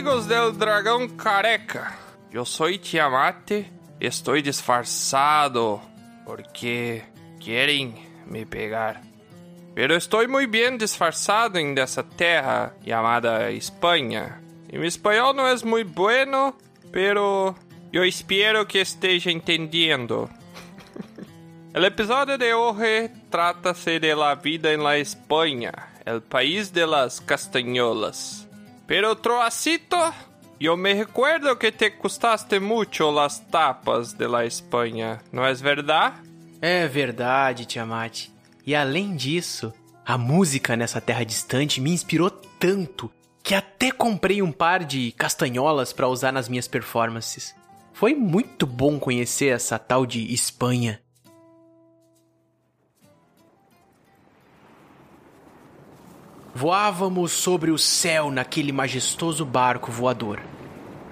Amigos del Dragão Careca. Eu sou Tiamat. Estou disfarçado porque querem me pegar. Pero estou muito bem disfarçado em dessa terra chamada Espanha. E meu espanhol não é muito bueno, pero eu espero que esteja entendendo. o episódio de hoje trata-se de la vida en la Espanha, el país de las castañolas. Pero Troacito, yo me recuerdo que te custaste mucho las tapas de la Espanha, não é verdade? É verdade, Tiamat. E além disso, a música nessa terra distante me inspirou tanto que até comprei um par de castanholas para usar nas minhas performances. Foi muito bom conhecer essa tal de Espanha. Voávamos sobre o céu naquele majestoso barco voador.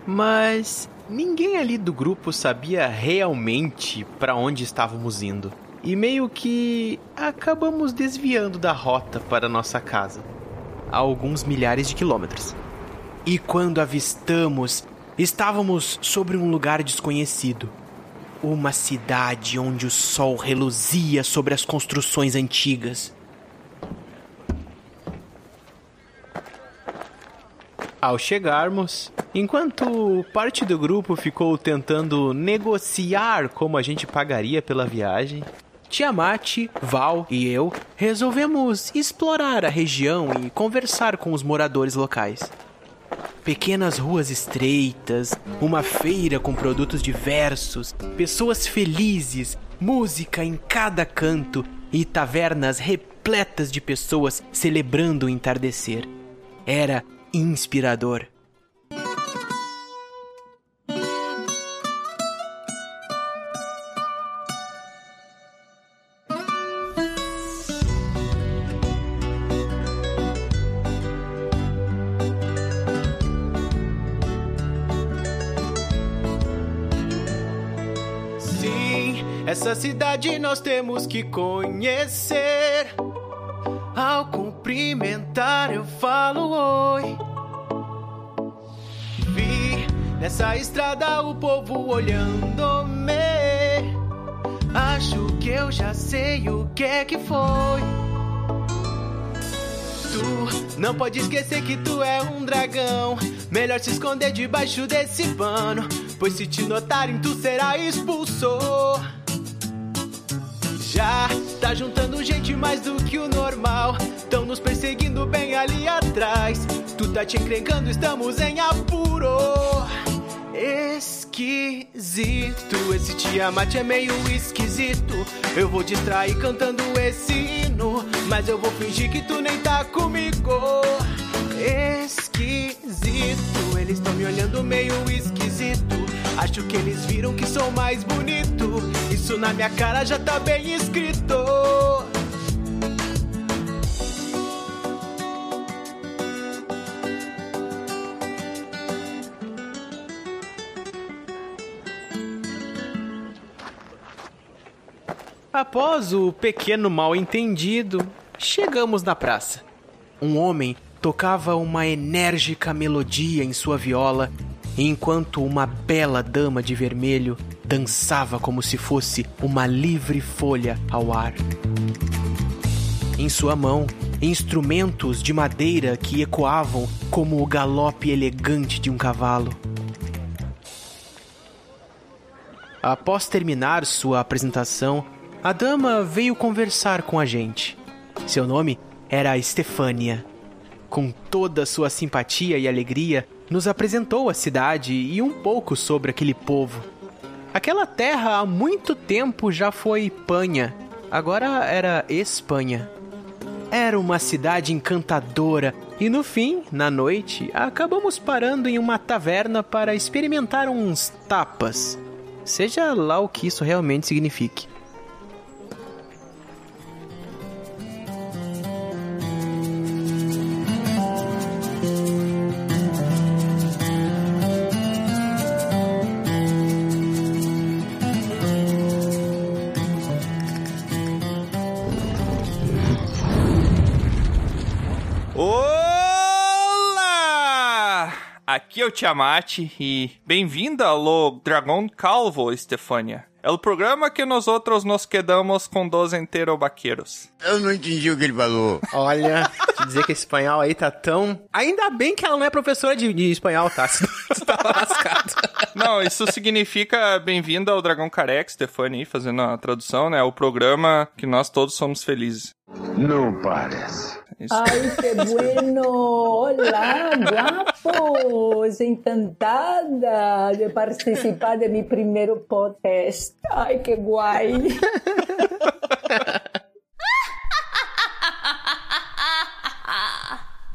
Mas ninguém ali do grupo sabia realmente para onde estávamos indo. E meio que acabamos desviando da rota para nossa casa, a alguns milhares de quilômetros. E quando avistamos, estávamos sobre um lugar desconhecido. Uma cidade onde o sol reluzia sobre as construções antigas. Ao chegarmos, enquanto parte do grupo ficou tentando negociar como a gente pagaria pela viagem, Tiamat, Val e eu resolvemos explorar a região e conversar com os moradores locais. Pequenas ruas estreitas, uma feira com produtos diversos, pessoas felizes, música em cada canto e tavernas repletas de pessoas celebrando o entardecer. Era inspirador. Sim, essa cidade nós temos que conhecer. Cumprimentar eu falo oi. Vi nessa estrada o povo olhando-me. Acho que eu já sei o que é que foi. Tu não pode esquecer que tu é um dragão. Melhor se esconder debaixo desse pano. Pois se te notarem, tu será expulso. Já tá juntando gente mais do que o normal. Tão nos perseguindo bem ali atrás. Tu tá te encrencando, estamos em apuro. Esquisito, esse Tiamat é meio esquisito. Eu vou distrair cantando esse hino. Mas eu vou fingir que tu nem tá comigo. Esquisito, eles estão me olhando meio esquisito. Acho que eles viram que sou mais bonito. Isso na minha cara já tá bem escrito. Após o pequeno mal-entendido, chegamos na praça. Um homem tocava uma enérgica melodia em sua viola, enquanto uma bela dama de vermelho dançava como se fosse uma livre folha ao ar. Em sua mão, instrumentos de madeira que ecoavam como o galope elegante de um cavalo. Após terminar sua apresentação, a dama veio conversar com a gente. Seu nome era Estefânia. Com toda sua simpatia e alegria, nos apresentou a cidade e um pouco sobre aquele povo. Aquela terra há muito tempo já foi Panha, agora era Espanha. Era uma cidade encantadora e no fim, na noite, acabamos parando em uma taverna para experimentar uns tapas. Seja lá o que isso realmente signifique. Aqui é o Tiamat e bem-vinda ao Dragão Calvo, Estefânia. É o programa que nós outros nos quedamos com dos enterobaqueiros. Eu não entendi o que ele falou. Olha, te dizer que esse espanhol aí tá tão. Ainda bem que ela não é professora de, de espanhol, tá? Você tá lascado. Não, isso significa bem-vindo ao Dragão Careca, Stefani, fazendo a tradução, né? O programa que nós todos somos felizes. Não parece. Isso. Ay, qué bueno. Hola, guapos. Encantada de participar de mi primer podcast. Ay, qué guay.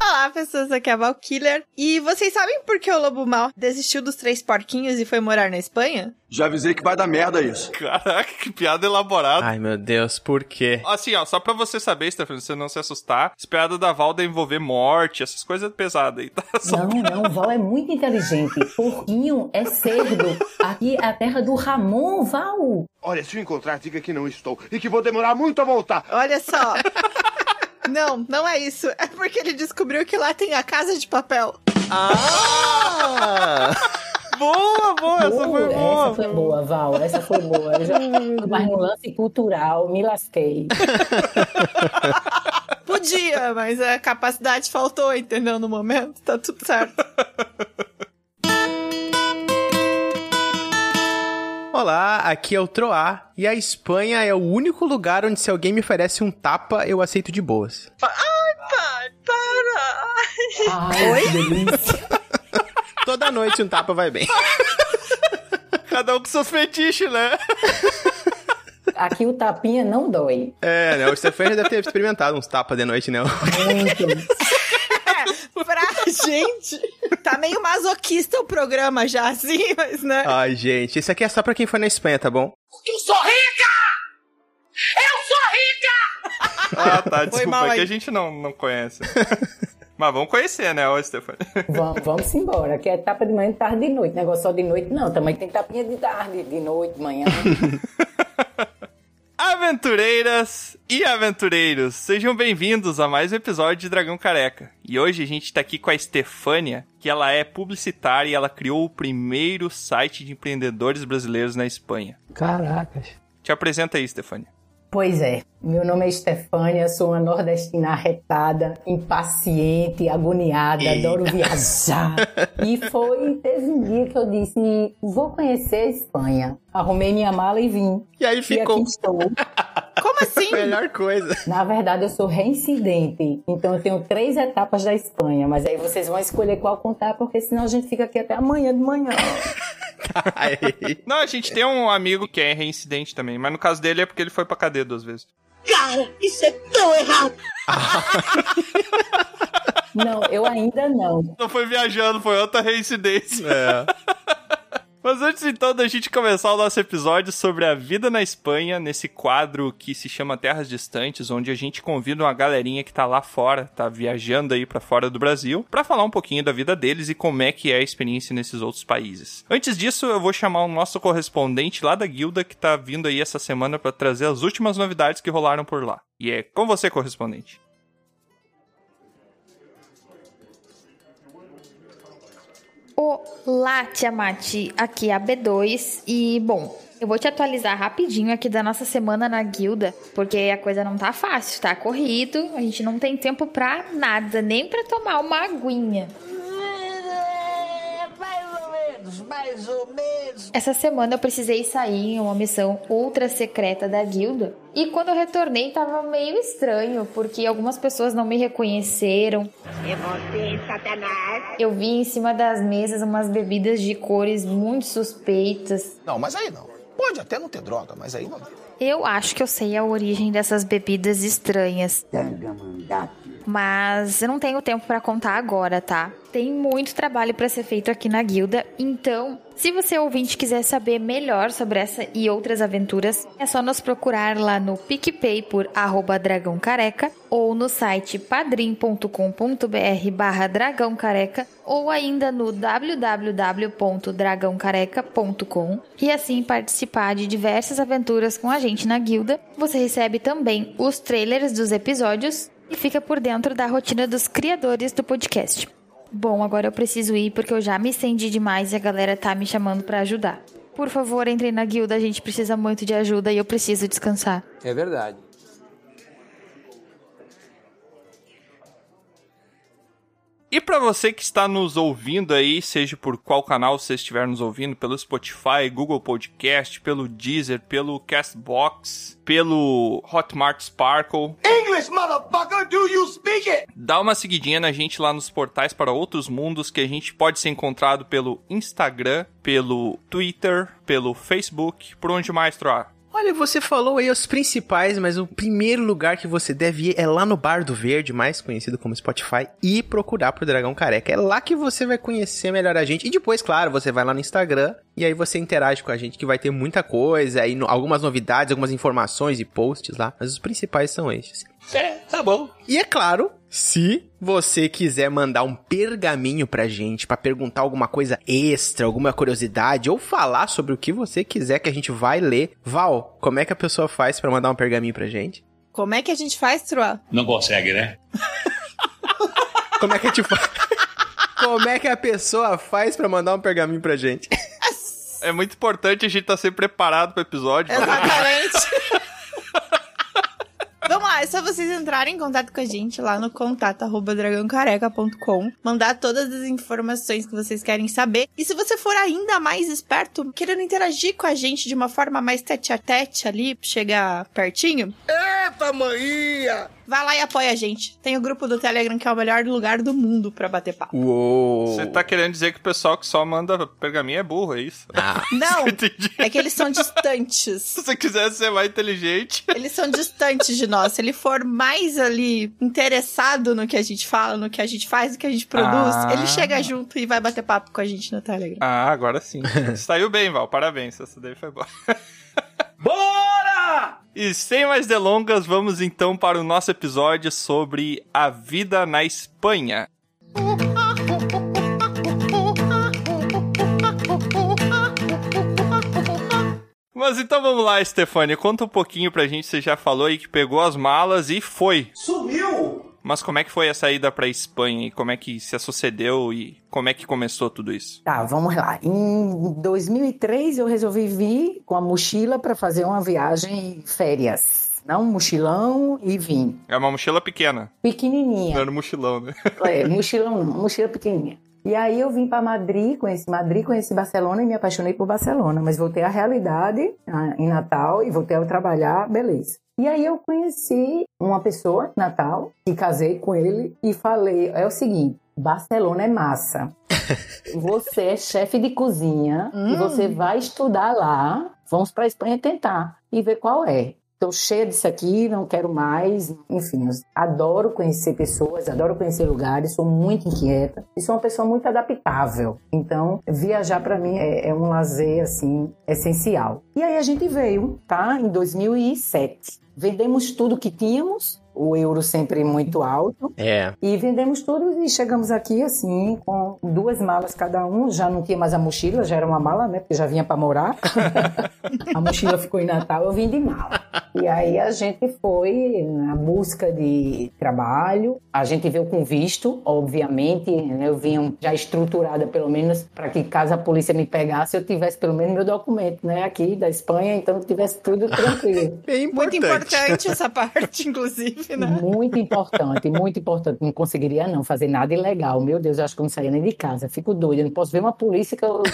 Olá, pessoas, aqui é a Valkiller. E vocês sabem por que o Lobo Mal desistiu dos três porquinhos e foi morar na Espanha? Já avisei que vai dar merda isso. Caraca, que piada elaborada. Ai, meu Deus, por quê? Assim, ó, só pra você saber, Stefano, você não se assustar, as piadas da Val de envolver morte, essas coisas pesadas aí, tá? Só... Não, não, Val é muito inteligente. Porquinho é cerdo. Aqui é a terra do Ramon, Val. Olha, se eu encontrar, diga que não estou e que vou demorar muito a voltar. Olha só. Não, não é isso. É porque ele descobriu que lá tem a casa de papel. Ah! boa, boa, essa foi boa. Essa foi boa, Val, essa foi boa. Eu já mas no lance cultural, me lasquei. Podia, mas a capacidade faltou, entendeu? No momento, tá tudo certo. Olá, aqui é o Troá e a Espanha é o único lugar onde se alguém me oferece um tapa, eu aceito de boas. Ai, pai, para! Ai, Oi? que! Toda noite um tapa vai bem. Cada um com seus fetiches, né? Aqui o tapinha não dói. É, né? O Stefan já deve ter experimentado uns tapas de noite, né? Muito. Pra gente, tá meio masoquista o programa já, assim, mas né? Ai, gente, isso aqui é só pra quem foi na Espanha, tá bom? Porque eu sou rica! Eu sou rica! Ah, tá, desculpa, é que a gente não, não conhece. Mas vamos conhecer, né, ô? Vamos, vamos embora, que é etapa de manhã, tarde de noite. Negócio só de noite, não. Também tem tapinha de tarde, de noite, de manhã. Aventureiras e aventureiros, sejam bem-vindos a mais um episódio de Dragão Careca. E hoje a gente tá aqui com a Estefânia, que ela é publicitária e ela criou o primeiro site de empreendedores brasileiros na Espanha. Caracas. Te apresenta aí, Estefânia. Pois é, meu nome é Estefânia, sou uma nordestina arretada, impaciente, agoniada, Eita. adoro viajar. e foi, teve um dia que eu disse, vou conhecer a Espanha. Arrumei minha mala e vim. E aí ficou. E aqui estou. Como assim? Melhor coisa. Na verdade, eu sou reincidente. Então, eu tenho três etapas da Espanha. Mas aí vocês vão escolher qual contar, porque senão a gente fica aqui até amanhã de manhã. Não, a gente tem um amigo que é reincidente também, mas no caso dele é porque ele foi pra cadeia duas vezes. Cara, isso é tão errado! não, eu ainda não. Não foi viajando, foi outra reincidência. É. Mas antes então da gente começar o nosso episódio sobre a vida na Espanha, nesse quadro que se chama Terras Distantes, onde a gente convida uma galerinha que tá lá fora, tá viajando aí para fora do Brasil, para falar um pouquinho da vida deles e como é que é a experiência nesses outros países. Antes disso, eu vou chamar o nosso correspondente lá da guilda que tá vindo aí essa semana para trazer as últimas novidades que rolaram por lá. E é com você, correspondente. Olá, Tiamat, aqui é a B2 e, bom, eu vou te atualizar rapidinho aqui da nossa semana na guilda, porque a coisa não tá fácil, tá corrido, a gente não tem tempo pra nada, nem pra tomar uma aguinha mais ou menos. Essa semana eu precisei sair em uma missão ultra secreta da guilda. E quando eu retornei tava meio estranho, porque algumas pessoas não me reconheceram. É você, Satanás. Eu vi em cima das mesas umas bebidas de cores muito suspeitas. Não, mas aí não. Pode até não ter droga, mas aí não. Eu acho que eu sei a origem dessas bebidas estranhas. Mas eu não tenho tempo para contar agora, tá? Tem muito trabalho para ser feito aqui na guilda, então, se você ouvinte quiser saber melhor sobre essa e outras aventuras, é só nos procurar lá no PicPay por arroba Dragão Careca ou no site padrim.com.br barra Dragão Careca ou ainda no www.dragãocareca.com e assim participar de diversas aventuras com a gente na guilda. Você recebe também os trailers dos episódios e fica por dentro da rotina dos criadores do podcast. Bom, agora eu preciso ir porque eu já me estendi demais e a galera tá me chamando pra ajudar. Por favor, entre na guilda, a gente precisa muito de ajuda e eu preciso descansar. É verdade. E para você que está nos ouvindo aí, seja por qual canal você estiver nos ouvindo, pelo Spotify, Google Podcast, pelo Deezer, pelo Castbox, pelo Hotmart Sparkle, English, motherfucker, do you speak it? dá uma seguidinha na gente lá nos portais para outros mundos que a gente pode ser encontrado pelo Instagram, pelo Twitter, pelo Facebook, por onde mais, Troar? Olha, você falou aí os principais, mas o primeiro lugar que você deve ir é lá no Bar do Verde, mais conhecido como Spotify, e procurar pro Dragão Careca. É lá que você vai conhecer melhor a gente. E depois, claro, você vai lá no Instagram e aí você interage com a gente, que vai ter muita coisa, aí algumas novidades, algumas informações e posts lá. Mas os principais são estes. É, tá bom. E é claro, se você quiser mandar um pergaminho pra gente, pra perguntar alguma coisa extra, alguma curiosidade, ou falar sobre o que você quiser que a gente vai ler. Val, como é que a pessoa faz pra mandar um pergaminho pra gente? Como é que a gente faz, Troa? Não consegue, né? Como é que a gente faz? Como é que a pessoa faz pra mandar um pergaminho pra gente? É muito importante a gente estar sempre preparado pro episódio. Exatamente. É só vocês entrarem em contato com a gente lá no contato arroba dragãocareca.com, mandar todas as informações que vocês querem saber. E se você for ainda mais esperto, querendo interagir com a gente de uma forma mais tete a tete ali, chegar pertinho, Eita, maninha! Vai lá e apoia a gente. Tem o grupo do Telegram que é o melhor lugar do mundo pra bater papo. Uou! Você tá querendo dizer que o pessoal que só manda pergaminho é burro, é isso? Ah, Não, Entendi. é que eles são distantes. Se você quiser ser mais inteligente. Eles são distantes de nós. Se ele for mais ali interessado no que a gente fala, no que a gente faz, no que a gente produz, Ah. ele chega junto e vai bater papo com a gente no Telegram. Ah, agora sim. Saiu bem, Val. Parabéns. Essa daí foi boa. Bora! E sem mais delongas, vamos então para o nosso episódio sobre a vida na Espanha. Mas então vamos lá, Stefania, conta um pouquinho pra gente, você já falou aí que pegou as malas e foi. Sumiu! Mas como é que foi a saída pra Espanha e como é que se sucedeu e como é que começou tudo isso? Tá, vamos lá. Em 2003 eu resolvi vir com a mochila para fazer uma viagem férias. Não um mochilão e vim. É uma mochila pequena, Pequenininha. não era um mochilão, né? É, mochilão não, mochila pequenininha. E aí eu vim para Madrid, conheci Madrid, conheci Barcelona e me apaixonei por Barcelona. Mas voltei à realidade ah, em Natal e voltei a trabalhar, beleza. E aí eu conheci uma pessoa Natal e casei com ele e falei, é o seguinte, Barcelona é massa. Você é chefe de cozinha e Hum. você vai estudar lá. Vamos para Espanha tentar e ver qual é. Tô cheia disso aqui, não quero mais. Enfim, adoro conhecer pessoas, adoro conhecer lugares, sou muito inquieta e sou uma pessoa muito adaptável. Então, viajar para mim é, é um lazer assim essencial. E aí a gente veio, tá? Em 2007. Vendemos tudo que tínhamos, o euro sempre muito alto. É. E vendemos tudo e chegamos aqui assim, com duas malas cada um. Já não tinha mais a mochila, já era uma mala, né? Porque já vinha para morar. a mochila ficou em Natal, eu vim de mala. E aí a gente foi na busca de trabalho. A gente veio com visto, obviamente. né? Eu vinha já estruturada, pelo menos, para que caso a polícia me pegasse, eu tivesse pelo menos meu documento, né? Aqui da Espanha, então tivesse tudo tranquilo. É Muito importante essa parte, inclusive, né? Muito importante, muito importante. Não conseguiria não fazer nada ilegal. Meu Deus, eu acho que eu não saía nem de casa. Fico doida. Eu não posso ver uma polícia que eu...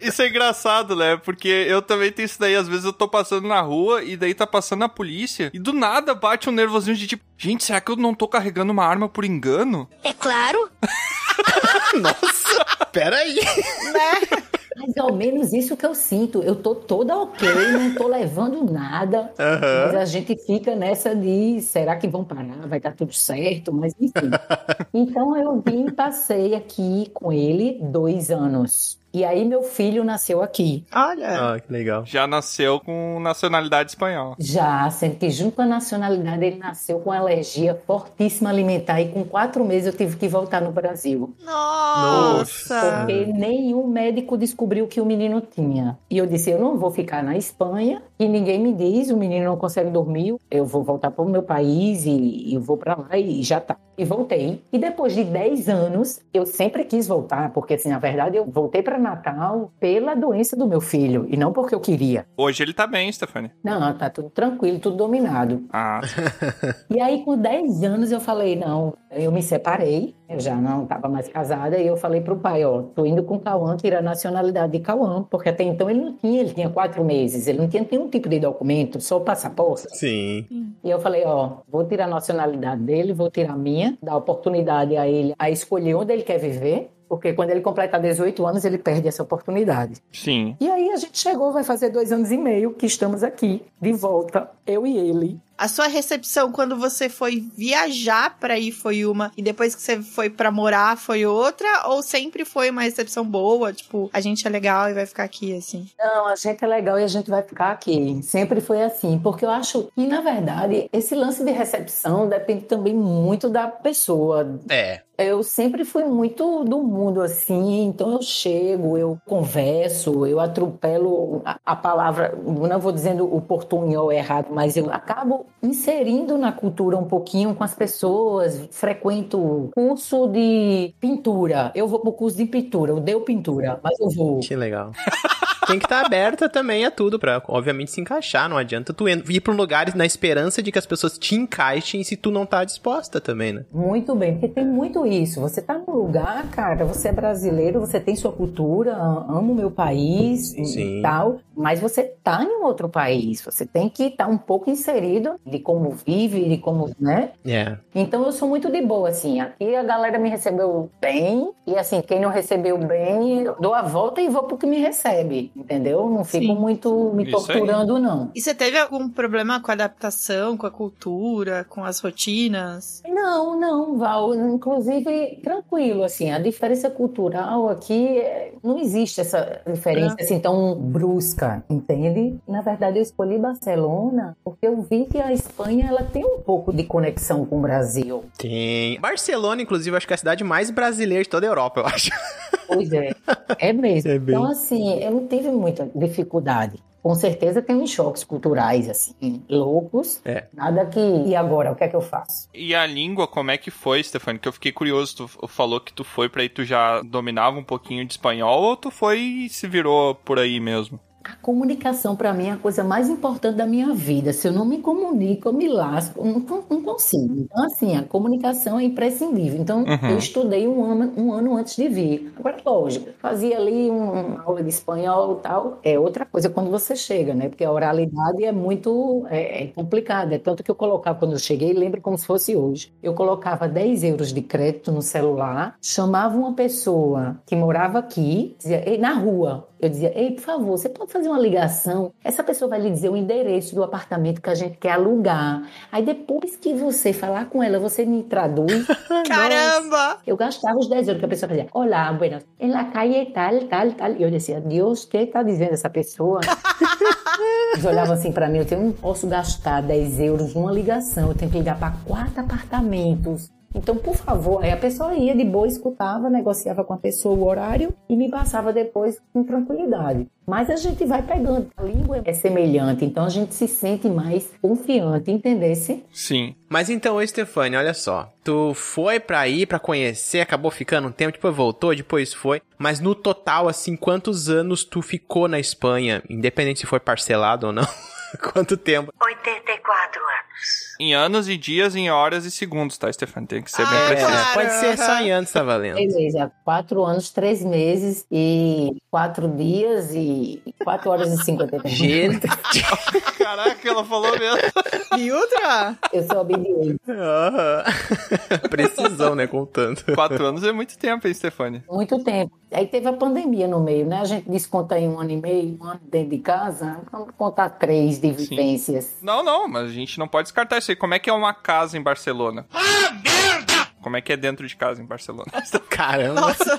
Isso é engraçado, né? Porque eu também tenho isso daí. Às vezes eu tô passando na rua e daí tá passando a polícia e do nada bate um nervosinho de tipo, gente, será que eu não tô carregando uma arma por engano? É claro. Nossa, peraí. né? Mais ou menos isso que eu sinto. Eu tô toda ok, não tô levando nada. Aham. Mas a gente fica nessa de será que vão parar? Vai dar tudo certo? Mas enfim. Então eu vim e passei aqui com ele dois anos. E aí meu filho nasceu aqui. Olha. Ah, que legal. Já nasceu com nacionalidade espanhola. Já, sendo que junto com a nacionalidade ele nasceu com alergia fortíssima alimentar e com quatro meses eu tive que voltar no Brasil. Nossa. Porque nenhum médico descobriu que o menino tinha. E eu disse, eu não vou ficar na Espanha e ninguém me diz, o menino não consegue dormir, eu vou voltar para o meu país e, e eu vou para lá e já tá. E voltei. E depois de 10 anos, eu sempre quis voltar, porque assim, na verdade eu voltei para Natal pela doença do meu filho e não porque eu queria. Hoje ele tá bem, Stephanie. Não, tá tudo tranquilo, tudo dominado. Ah, E aí, com 10 anos, eu falei, não, eu me separei, eu já não estava mais casada, e eu falei pro pai, ó, tô indo com o Cauã tirar a nacionalidade de Cauã, porque até então ele não tinha, ele tinha quatro meses, ele não tinha nenhum tipo de documento, só o passaporte. Sim. E eu falei, ó, vou tirar a nacionalidade dele, vou tirar a minha, dar oportunidade a ele a escolher onde ele quer viver, porque quando ele completar 18 anos, ele perde essa oportunidade. sim. E aí a gente chegou, vai fazer dois anos e meio que estamos aqui, de volta, eu e ele. A sua recepção quando você foi viajar pra ir foi uma e depois que você foi pra morar foi outra? Ou sempre foi uma recepção boa? Tipo, a gente é legal e vai ficar aqui assim? Não, a gente é legal e a gente vai ficar aqui. Sempre foi assim, porque eu acho que, na verdade, esse lance de recepção depende também muito da pessoa. É. Eu sempre fui muito do mundo assim, então eu chego, eu converso, eu atropelo a, a palavra, não vou dizendo o portunhol errado, mas eu acabo inserindo na cultura um pouquinho com as pessoas, frequento curso de pintura, eu vou pro curso de pintura, eu dei pintura, mas eu vou. Que legal. Tem que estar aberta também a tudo pra, obviamente, se encaixar. Não adianta tu ir pra um lugar na esperança de que as pessoas te encaixem se tu não tá disposta também, né? Muito bem, porque tem muito isso. Você tá num lugar, cara, você é brasileiro, você tem sua cultura, amo o meu país Sim. e tal, mas você tá em um outro país. Você tem que estar um pouco inserido de como vive, de como, né? É. Então eu sou muito de boa, assim. Aqui a galera me recebeu bem, e assim, quem não recebeu bem, eu dou a volta e vou pro que me recebe, entendeu? Não fico Sim. muito me Isso aí. torturando, não. E você teve algum problema com a adaptação, com a cultura, com as rotinas? Não, não, Val. Inclusive, tranquilo, assim, a diferença cultural aqui é- não existe essa diferença assim tão brusca, entende? Na verdade, eu escolhi Barcelona porque eu vi que a Espanha ela tem um pouco de conexão com o Brasil. Tem. Barcelona, inclusive, acho que é a cidade mais brasileira de toda a Europa, eu acho. Pois é, é mesmo. É bem. Então, assim, eu não tive muita dificuldade. Com certeza tem uns choques culturais, assim, loucos. É. Nada que. E agora, o que é que eu faço? E a língua, como é que foi, Stefani? Que eu fiquei curioso. Tu falou que tu foi pra aí, tu já dominava um pouquinho de espanhol ou tu foi e se virou por aí mesmo? A comunicação, para mim, é a coisa mais importante da minha vida. Se eu não me comunico, eu me lasco, eu não, não consigo. Então, assim, a comunicação é imprescindível. Então, Uhum. eu estudei um ano, um ano antes de vir. Agora, lógico, fazia ali um- uma aula de espanhol e tal. É outra coisa quando você chega, né? Porque a oralidade é muito é, é complicada. É tanto que eu colocava, quando eu cheguei, lembro como se fosse hoje. Eu colocava 10 euros de crédito no celular, chamava uma pessoa que morava aqui, dizia, "Ei, na rua. Eu dizia, ei, por favor, você pode fazer uma ligação? Essa pessoa vai lhe dizer o endereço do apartamento que a gente quer alugar. Aí depois que você falar com ela, você me traduz. Caramba! Eu gastava os 10 euros que a pessoa fazia. Olá, buenas. En la calle tal, tal, tal. E eu dizia, Deus, o que está dizendo essa pessoa? Eles olhavam assim pra mim, eu eu não posso gastar 10 euros numa ligação, eu tenho que ligar para quatro apartamentos. Então, por favor, aí a pessoa ia de boa, escutava, negociava com a pessoa o horário e me passava depois com tranquilidade. Mas a gente vai pegando, a língua é semelhante, então a gente se sente mais confiante, entendesse? Sim. Mas então, ô Stefani, olha só. Tu foi pra ir, pra conhecer, acabou ficando um tempo, depois voltou, depois foi. Mas no total, assim, quantos anos tu ficou na Espanha? Independente se foi parcelado ou não. Quanto tempo? 84 anos. Em anos e dias, em horas e segundos, tá, Stefani? Tem que ser bem Ah, preciso. claro. pode ser só em anos, tá valendo. Beleza, quatro anos, três meses e quatro dias e quatro horas e cinquenta minutos. Gente. Caraca, ela falou mesmo. E outra? Eu sou obediente. Precisão, né? Contando. Quatro anos é muito tempo, hein, Stefani? Muito tempo. Aí teve a pandemia no meio, né? A gente desconta aí um ano e meio, um ano dentro de casa. Vamos contar três de vivências. Não, não, mas a gente não pode descartar isso aí. Como é que é uma casa em Barcelona? Ah, merda! Como é que é dentro de casa em Barcelona? Caramba. Nossa.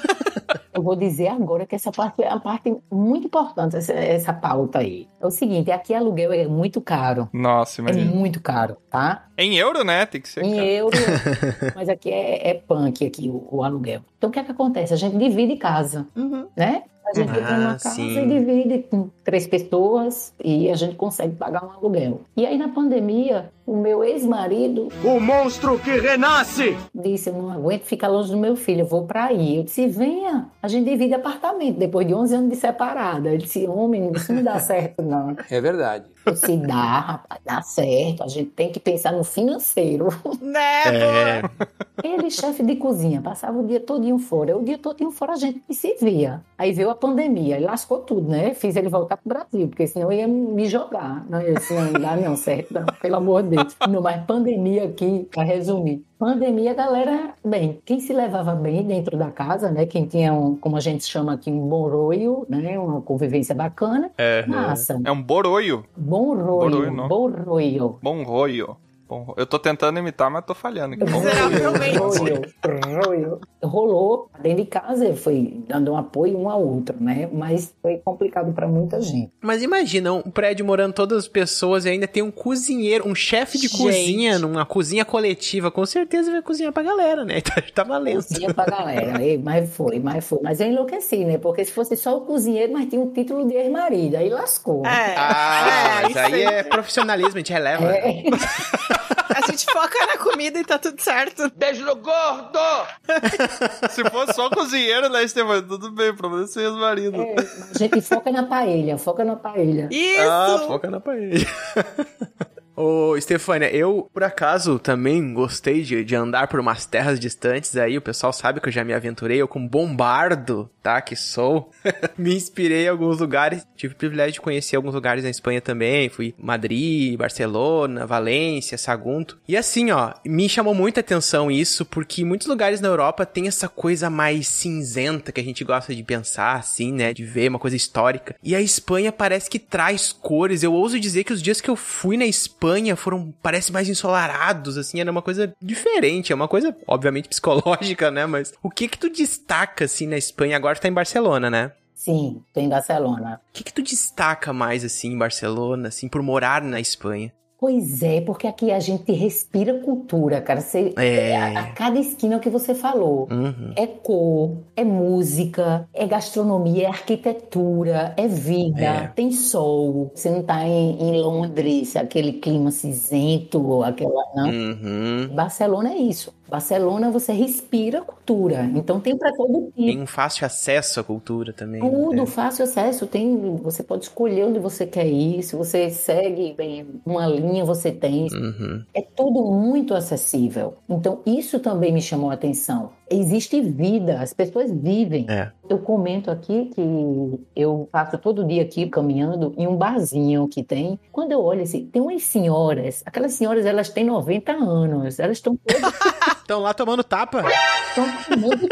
Eu vou dizer agora que essa parte é uma parte muito importante, essa, essa pauta aí. É o seguinte, aqui aluguel é muito caro. Nossa, É imagina. muito caro, tá? Em euro, né? Tem que ser. Em caro. euro, mas aqui é, é punk aqui o, o aluguel. Então o que é que acontece? A gente divide casa, Uhum. né? A gente Ah, entra numa casa sim. e divide com três pessoas e a gente consegue pagar um aluguel. E aí na pandemia, o meu ex-marido O monstro que renasce! disse, eu não aguento ficar longe do meu filho, eu vou pra aí. Eu disse, venha, a gente divide apartamento, depois de 11 anos de separada. Ele disse, homem, isso não dá certo não. É verdade. Eu disse, dá, rapaz, dá certo, a gente tem que pensar no financeiro. Né, É. Ele, chefe de cozinha, passava o dia todinho fora. O dia todinho fora a gente se via. Aí veio a pandemia, e lascou tudo, né? Fiz ele voltar pro Brasil, porque senão eu ia me jogar. Não, eu disse, não, não dá não, certo? Não, pelo amor de Deus. Não, mas pandemia aqui, pra resumir. Pandemia, a galera, bem, quem se levava bem dentro da casa, né? Quem tinha, um, como a gente chama aqui, um bom roio, né? Uma convivência bacana. É. Massa. É um boroio. Bom roio, Boroio, não. bom roio. Bom roio. Bom Eu tô tentando imitar, mas tô falhando. Bom. Roio, roio. Rolou dentro de casa, foi dando um apoio um ao outro, né? Mas foi complicado para muita gente. Mas imagina, um prédio morando todas as pessoas e ainda tem um cozinheiro, um chefe de Gente. cozinha, numa cozinha coletiva. Com certeza vai cozinhar pra galera, né? Tá, tá valendo. Cozinha pra galera. Mas foi, mas foi. Mas eu enlouqueci, né? Porque se fosse só o cozinheiro, mas tinha um título de ex-marido, aí lascou. É. Ah, é, mas isso aí é profissionalismo, a gente releva. É. A gente foca na comida e tá tudo certo. Beijo no gordo! Se fosse só cozinheiro, né, Estevão? Tudo bem, problema é ser ex-marido. É, a gente foca na paella, foca na paella. Isso! Ah, foca na parede. Ô, Stefânia, eu, por acaso, também gostei de, de andar por umas terras distantes aí. O pessoal sabe que eu já me aventurei, eu como bombardo, tá? Que sou. me inspirei em alguns lugares. Tive o privilégio de conhecer alguns lugares na Espanha também. Fui Madrid, Barcelona, Valência, Sagunto. E assim, ó, me chamou muita atenção isso, porque muitos lugares na Europa tem essa coisa mais cinzenta que a gente gosta de pensar, assim, né? De ver uma coisa histórica. E a Espanha parece que traz cores. Eu ouso dizer que os dias que eu fui na Espanha foram, parece mais ensolarados, assim, era uma coisa diferente. É uma coisa, obviamente, psicológica, né? Mas o que que tu destaca, assim, na Espanha? Agora tu tá em Barcelona, né? Sim, tô em Barcelona. O que que tu destaca mais, assim, em Barcelona, assim, por morar na Espanha? Pois é, porque aqui a gente respira cultura, cara. Você, É. a, a cada esquina é o que você falou. Uhum. É cor, é música, é gastronomia, é arquitetura, é vida, É. tem sol. Você não tá em, em Londres, aquele clima cinzento, aquela. Não. Uhum. Barcelona é isso. Barcelona você respira cultura. Então tem para todo tipo. Tem um fácil acesso à cultura também. né? Tudo, fácil acesso. Tem, você pode escolher onde você quer ir. Se você segue bem uma linha, você tem. Uhum. É tudo muito acessível. Então, isso também me chamou a atenção. Existe vida, as pessoas vivem. É. Eu comento aqui que eu passo todo dia aqui caminhando em um barzinho que tem. Quando eu olho assim, tem umas senhoras, aquelas senhoras elas têm 90 anos, elas estão todas Estão lá tomando tapa. estão tomando.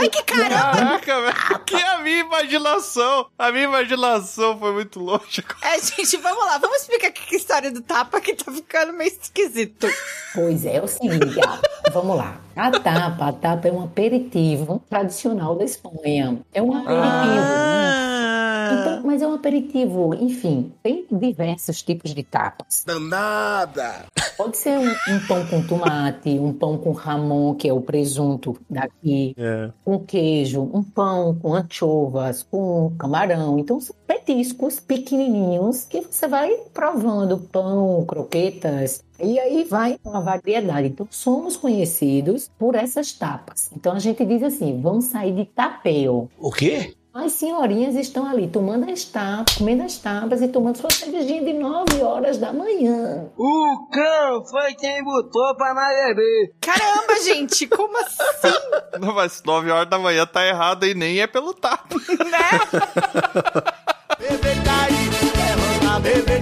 Ai, que caramba! Caraca, velho. Que a minha imaginação. A minha imaginação foi muito longe. É, gente, vamos lá. Vamos explicar aqui a história do tapa que tá ficando meio esquisito. Pois é, é o seguinte, ah, vamos lá. A tapa, a tapa é um aperitivo tradicional da Espanha. É um aperitivo. Ah. Então, mas é um aperitivo, enfim, tem diversos tipos de tapas. Danada! Pode ser um, um pão com tomate, um pão com ramon, que é o presunto daqui, É. com queijo, um pão com anchovas, com camarão. Então, são petiscos pequenininhos que você vai provando pão, croquetas. E aí vai uma variedade. Então, somos conhecidos por essas tapas. Então, a gente diz assim: vamos sair de tapeu. O quê? As senhorinhas estão ali tomando as tapas, comendo as tapas e tomando sua cervejinha de 9 horas da manhã. O cão foi quem botou pra nós beber. Caramba, gente, como assim, Não, mas 9 horas da manhã tá errado e nem é pelo tapa. né? Bebê cair, levanta, bebê.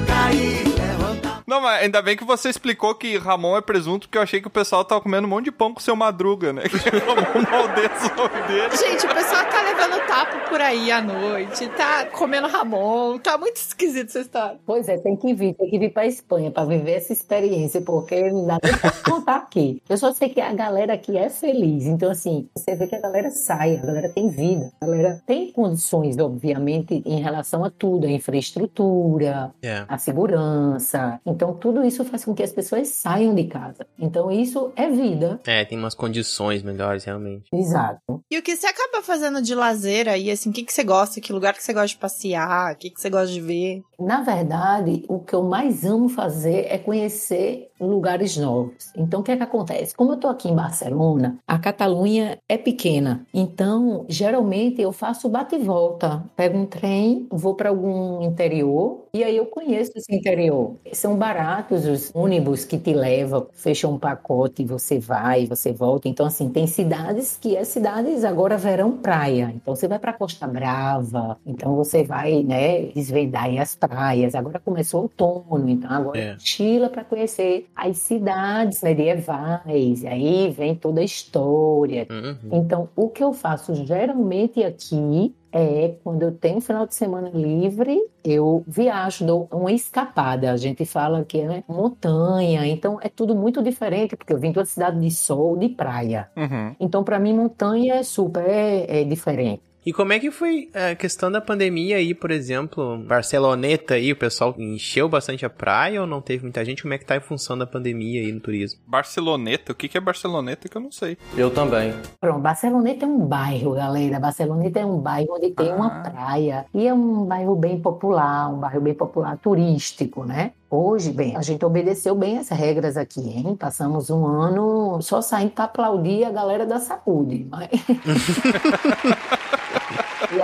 Não, mas ainda bem que você explicou que Ramon é presunto, porque eu achei que o pessoal tava comendo um monte de pão com seu madruga, né? Que Ramon maldeça o nome dele. Gente, o pessoal tá levando tapo por aí à noite, tá comendo Ramon, tá muito esquisito essa história. Pois é, tem que vir, tem que vir pra Espanha pra viver essa experiência, porque não dá nem pra contar aqui. Eu só sei que a galera aqui é feliz. Então, assim, você vê que a galera sai, a galera tem vida, a galera tem condições, obviamente, em relação a tudo, a infraestrutura, É. a segurança. Então, tudo isso faz com que as pessoas saiam de casa. Então, isso é vida. É, tem umas condições melhores, realmente. Exato. E o que você acaba fazendo de lazer aí, assim, o que, que você gosta, que lugar que você gosta de passear, o que, que você gosta de ver? Na verdade, o que eu mais amo fazer é conhecer lugares novos. Então, o que é que acontece? Como eu estou aqui em Barcelona, a Catalunha é pequena. Então, geralmente eu faço bate e volta. Pego um trem, vou para algum interior e aí eu conheço esse interior. São baratos os ônibus que te levam, fecham um pacote e você vai, você volta. Então, assim, tem cidades que é cidades agora verão praia. Então, você vai para Costa Brava, então você vai, né, desvendar as praias. Agora começou o outono, então agora É. Chila para conhecer as cidades medievais. E aí vem toda a história. Uhum. Então, o que eu faço geralmente aqui é quando eu tenho um final de semana livre, eu viajo, dou uma escapada. A gente fala que é montanha, então é tudo muito diferente, porque eu vim de uma cidade de sol, de praia. Uhum. Então, para mim, montanha é super é, diferente. E como é que foi a questão da pandemia aí, por exemplo, Barceloneta aí, o pessoal encheu bastante a praia ou não teve muita gente? Como é que tá em função da pandemia aí no turismo? Barceloneta? O que que é Barceloneta que eu não sei. Eu também. Pronto, Barceloneta é um bairro, galera. Barceloneta é um bairro onde tem uma praia. E é um bairro bem popular, um bairro bem popular turístico, né? Hoje, bem, a gente obedeceu bem as regras aqui, hein? Passamos um ano só saindo para aplaudir a galera da saúde. Mas...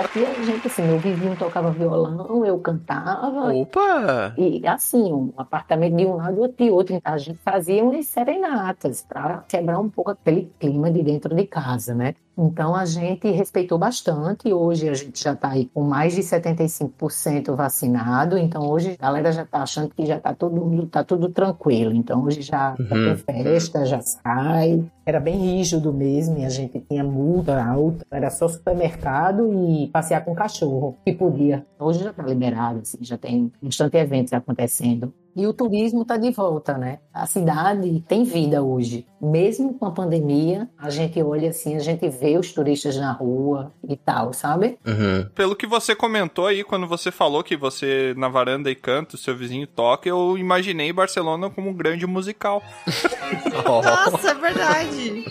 aqui a gente, assim, meu vizinho tocava violão, eu cantava. Opa! E assim, um apartamento de um lado e outro de outro. Então a gente fazia umas serenatas para quebrar um pouco aquele clima de dentro de casa, né? Então a gente respeitou bastante. Hoje a gente já está aí com mais de 75% vacinado. Então hoje a galera já está achando que já está todo mundo, tá tudo tranquilo. Então hoje já, já Uhum. tem festa, já sai. Era bem rígido mesmo, e a gente tinha multa alta. Era só supermercado e passear com cachorro, que podia. Hoje já está liberado, assim, já tem bastante eventos acontecendo. E o turismo está de volta, né? A cidade tem vida hoje. Mesmo com a pandemia, a gente olha assim, a gente vê os turistas na rua e tal, sabe? Uhum. Pelo que você comentou aí, quando você falou que você na varanda e canta, o seu vizinho toca, eu imaginei Barcelona como um grande musical. Nossa, é verdade.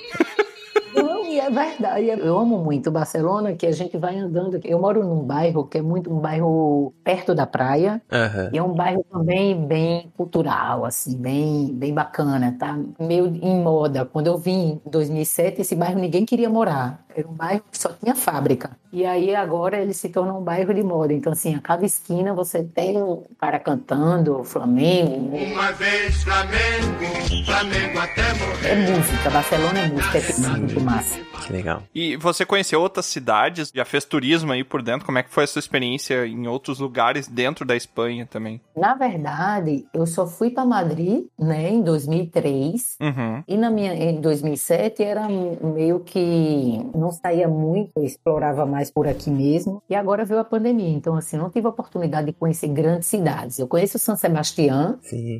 E é verdade. Eu amo muito Barcelona, que a gente vai andando. Eu moro num bairro que é muito um bairro perto da praia. Aham. E é um bairro também bem cultural, assim, bem, bem bacana, tá? Meio em moda. Quando eu vim em 2007, esse bairro ninguém queria morar. Era um bairro que só tinha fábrica. E aí agora ele se tornou um bairro de moda. Então, assim, a cada esquina você tem um cara cantando Flamengo. Uma vez Flamengo, Flamengo até morrer. É música, Barcelona é música, é muito massa. Que legal. E você conheceu outras cidades? Já fez turismo aí por dentro? Como é que foi a sua experiência em outros lugares dentro da Espanha também? Na verdade, eu só fui para Madrid, né, em 2003. Uhum. E na minha, em 2007 era meio que não saía muito, eu explorava mais por aqui mesmo. E agora veio a pandemia, então assim, não tive a oportunidade de conhecer grandes cidades. Eu conheço São Sebastião.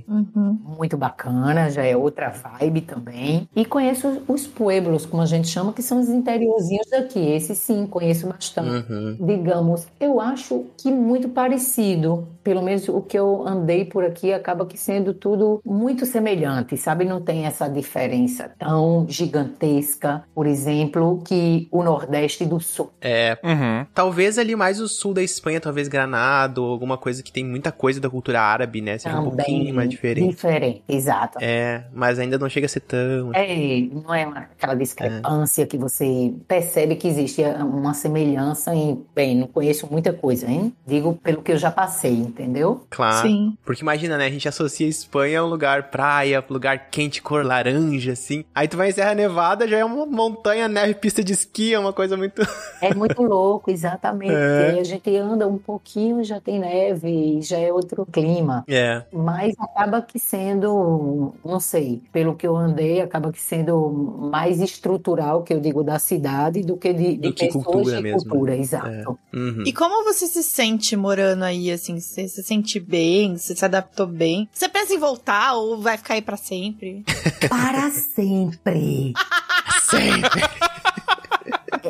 Uhum. muito bacana, já é outra vibe também. E conheço os pueblos, como a gente chama, que são os interiorzinhos daqui. Esse sim, conheço bastante Uhum. digamos, eu acho que muito parecido. Pelo menos o que eu andei por aqui acaba que sendo tudo muito semelhante, sabe? Não tem essa diferença tão gigantesca, por exemplo, que o Nordeste do Sul. É, Uhum. talvez ali mais o sul da Espanha, talvez Granado, alguma coisa que tem muita coisa da cultura árabe, né? Seja um pouquinho mais diferente. Diferente, exato. É, mas ainda não chega a ser tão. É, não é aquela discrepância que você percebe que existe uma semelhança em. Bem, não conheço muita coisa, hein? Digo pelo que eu já passei. entendeu? Claro. Sim. Porque imagina, né? A gente associa Espanha a um lugar praia, lugar quente, cor laranja, assim. Aí tu vai em Serra Nevada, já é uma montanha, neve, pista de esqui, é uma coisa muito. É muito louco, exatamente. É. A gente anda um pouquinho, já tem neve, e já é outro clima. É. Mas acaba que sendo, não sei, pelo que eu andei, acaba que sendo mais estrutural, que eu digo, da cidade, do que de, de Do que pessoas cultura de mesmo. cultura, exato. Uhum. E como você se sente morando aí, assim? Você se sente bem? Você se adaptou bem? Você pensa em voltar ou vai ficar aí pra sempre? Para sempre. Sempre.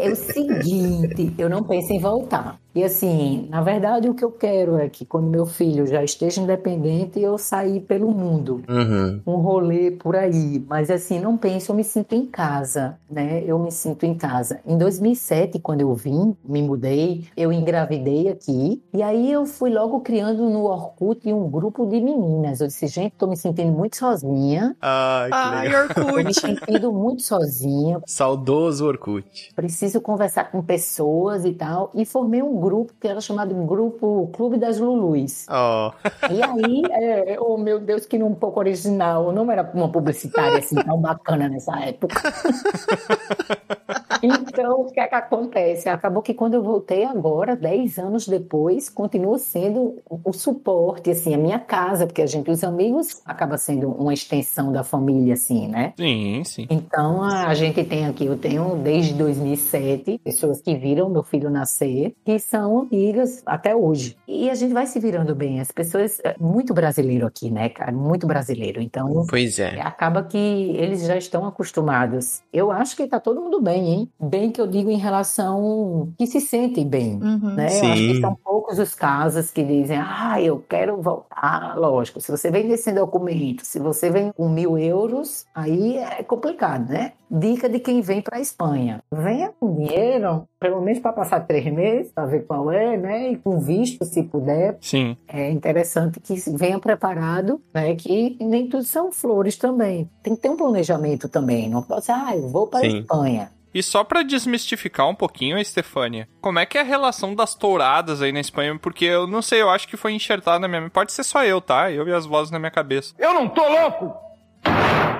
É o seguinte, eu não penso em voltar. E assim, na verdade, o que eu quero é que quando meu filho já esteja independente, eu sair pelo mundo. Uhum. Um rolê por aí. Mas assim, não penso, eu me sinto em casa, né? Eu me sinto em casa. Em 2007, quando eu vim, me mudei, eu engravidei aqui. E aí eu fui logo criando no Orkut um grupo de meninas. Eu disse, gente, tô me sentindo muito sozinha. Ai, que Ai, legal. Tô me Orkut. sentindo muito sozinha. Saudoso Orkut. preciso conversar com pessoas e tal. E formei um grupo que era chamado Grupo Clube das Lulus. Ó. E aí, é, oh meu Deus, que um pouco original. Eu não era uma publicitária assim tão bacana nessa época. Então, o que é que acontece? Acabou que quando eu voltei agora, 10 anos depois, continua sendo o suporte, assim, a minha casa, porque a gente, os amigos, acaba sendo uma extensão da família, assim, né? Sim, sim. Então, a gente tem aqui, eu tenho desde 2007 pessoas que viram meu filho nascer, que são amigas até hoje. E a gente vai se virando bem. As pessoas, é muito brasileiro aqui, né, cara? Muito brasileiro. Então, Pois é. acaba que eles já estão acostumados. Eu acho que tá todo mundo bem, hein? Bem que eu digo em relação que se sentem bem. Uhum. Né? Eu acho que Sim. são poucos os casos que dizem, ah, eu quero voltar. Lógico, se você vem desse documento, se você vem com mil euros, aí é complicado, né? Dica de quem vem para a Espanha: venha com dinheiro, pelo menos para passar três meses, para ver qual é, né? E com visto, se puder. Sim. É interessante que venha preparado, né? Que nem tudo são flores também. Tem que ter um planejamento também. Não pode ser, ah, eu vou para a Sim. Espanha. E só pra desmistificar um pouquinho, Estefânia, como é que é a relação das touradas aí na Espanha? Porque eu não sei, eu acho que foi enxertado na minha. Pode ser só eu, tá? Eu e as vozes na minha cabeça. Eu não tô louco!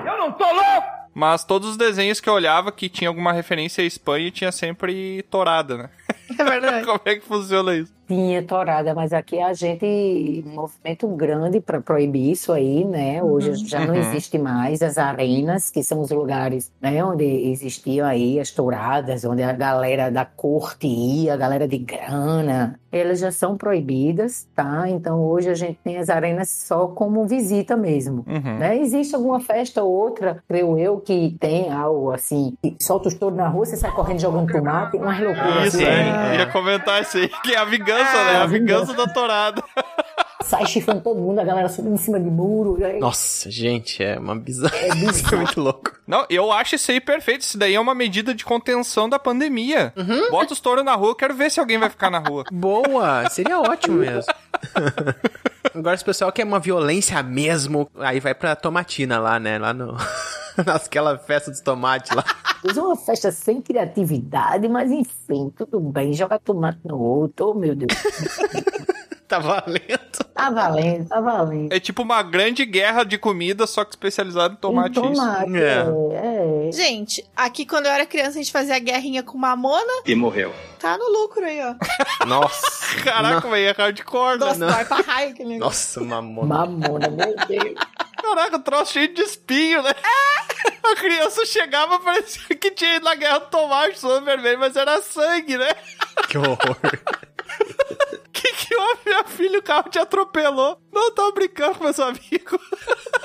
Eu não tô louco! Mas todos os desenhos que eu olhava que tinha alguma referência à Espanha tinha sempre tourada, né? É verdade. como é que funciona isso? Tinha torada, mas aqui a gente um movimento grande para proibir isso aí, né? Hoje já não Uhum. existe mais as arenas, que são os lugares, né, onde existiam aí as touradas, onde a galera da corte ia, a galera de grana, elas já são proibidas, tá? Então hoje a gente tem as arenas só como visita mesmo. Uhum. Né? Existe alguma festa ou outra, creio eu, que tem algo assim, que solta os touros na rua, você sai correndo jogando tomate, umas loucuras Isso, assim, é. né? Eu ia comentar isso aí, que é a vingança, né? É, A a vingança da tourada. sai chifrando todo mundo, a galera subindo em cima de muro. aí- Nossa, gente, é uma bizarra. É bizarro. É muito louco. Não, eu acho isso aí perfeito. Isso daí é uma medida de contenção da pandemia. Bota os touros na rua, eu quero ver se alguém vai ficar na rua. Boa, seria ótimo mesmo. Agora, se o pessoal quer uma violência mesmo, aí vai pra tomatina lá, né? Lá no. Naquela festa dos tomates lá. Fiz uma festa sem criatividade, mas enfim, tudo bem. Joga tomate no outro, oh meu Deus. Tá valendo. Tá valendo, tá valendo. É tipo uma grande guerra de comida, só que especializada em tomate. Um tomate, É. é, é. Gente, aqui quando eu era criança a gente fazia guerrinha com mamona. E morreu. Tá no lucro aí, ó. Nossa. Caraca, velho, é hardcore, né? Nossa, vai pra raio aquele negócio. Nossa, mamona. Mamona, meu Deus. Caraca, o troço cheio de espinho, né? A criança chegava, parecia que tinha ido na guerra do tomate, suando vermelho, mas era sangue, né? Que horror. Que que houve, minha filha? O carro te atropelou. Não, tava brincando com meus amigos.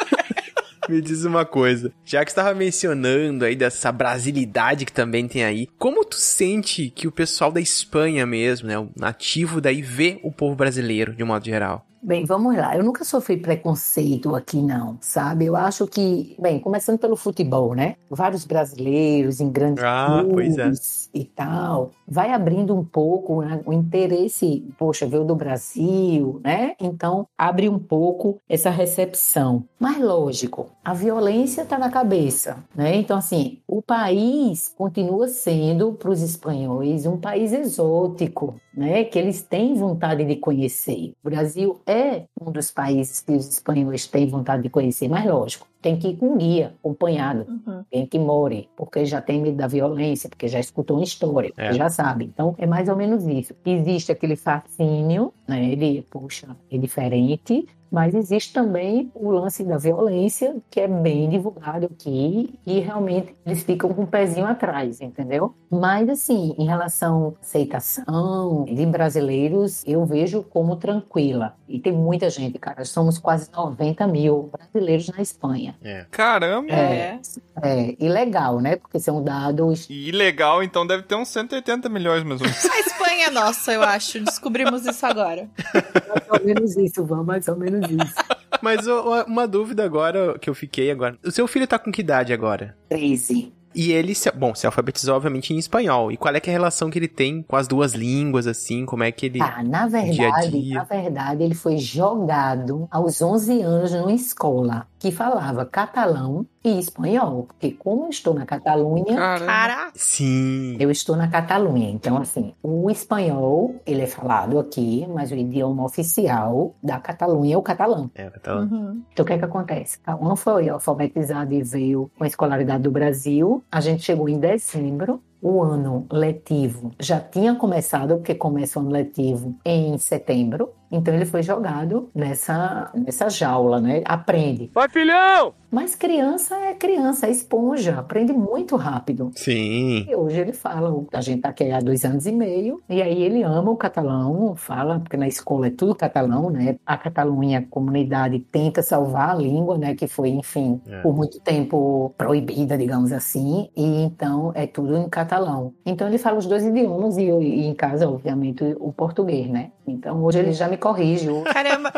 Me diz uma coisa, já que você estava mencionando aí dessa brasilidade que também tem aí, como tu sente que o pessoal da Espanha mesmo, né, o nativo daí vê o povo brasileiro de um modo geral? Bem, vamos lá. Eu nunca sofri preconceito aqui, não, sabe? Eu acho que, bem, começando pelo futebol, né? Vários brasileiros em grandes Ah, pois é. E tal. Vai abrindo um pouco né, o interesse, poxa, veio do Brasil, né? Então, abre um pouco essa recepção. Mas, lógico, a violência está na cabeça, né? Então, assim, o país continua sendo para os espanhóis um país exótico, né? Que eles têm vontade de conhecer. O Brasil é um dos países que os espanhóis têm vontade de conhecer, mas lógico, tem que ir com guia, acompanhado, Uhum. quem que more, porque já tem medo da violência, porque já escutou uma história, É. já sabe. Então, é mais ou menos isso. Existe aquele fascínio, né? Ele, puxa, é diferente, mas existe também o lance da violência, que é bem divulgado aqui, e realmente eles ficam com o pezinho atrás, entendeu? Mas, assim, em relação à aceitação de brasileiros, eu vejo como tranquila. E tem muita gente, cara. Somos quase 90 mil brasileiros na Espanha. Caramba! É, é ilegal, né? Porque são dados. E ilegal, então deve ter uns 180 milhões mais ou menos. A Espanha é nossa, eu acho. Descobrimos isso agora. Mais ou menos isso, vamos, mais ou menos isso. Mas uma dúvida agora que eu fiquei agora. O seu filho tá com que idade agora? 13. E ele, se, bom, se alfabetizou obviamente em espanhol. E qual é que é a relação que ele tem com as duas línguas, assim? Como é que ele... Tá, na dia verdade, dia. na verdade, ele foi jogado aos 11 anos numa escola que falava catalão e espanhol. Porque como eu estou na Catalunha, Caraca. Sim. eu estou na Catalunha. Então, assim, o espanhol, ele é falado aqui, mas o idioma oficial da Catalunha é o catalão. É, catalão. Uhum. Então, o que é que acontece? Um foi alfabetizado e veio com a escolaridade do Brasil. A gente chegou em dezembro. O ano letivo já tinha começado, porque começa o ano letivo em setembro. Então, ele foi jogado nessa, nessa jaula, né? Aprende. Vai, filhão! Mas criança é criança, é esponja, aprende muito rápido. Sim. E hoje ele fala, a gente tá aqui há dois anos e meio, e aí ele ama o catalão, fala, porque na escola é tudo catalão, né? A Catalunha, a comunidade, tenta salvar a língua, né? Que foi, enfim, É. por muito tempo proibida, digamos assim, e então é tudo em catalão. Então ele fala os dois idiomas e, e em casa, obviamente, o português, né? Então hoje ele já me corrige. Caramba.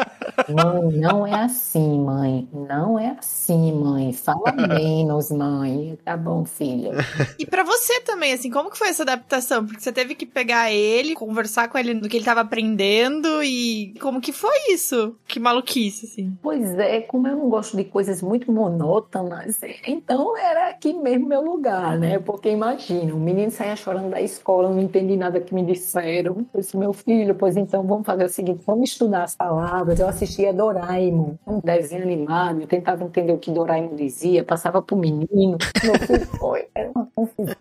Mãe, não é assim, mãe. Não é assim, mãe. Fala menos, mãe. Tá bom, filha. E pra você também, assim, como que foi essa adaptação? Porque você teve que pegar ele, conversar com ele do que ele tava aprendendo e como que foi isso? Que maluquice, assim. Pois é, como eu não gosto de coisas muito monótonas, então era aqui mesmo meu lugar, né? Porque imagina, o menino saía chorando da escola, não entendi nada que me disseram. Eu disse, meu filho, pois então vamos fazer o seguinte, vamos estudar as palavras. Eu assistia Doraemon, um desenho animado, eu tentava entender o que Doraemon dizia, passava pro menino. Foi, era uma confusão.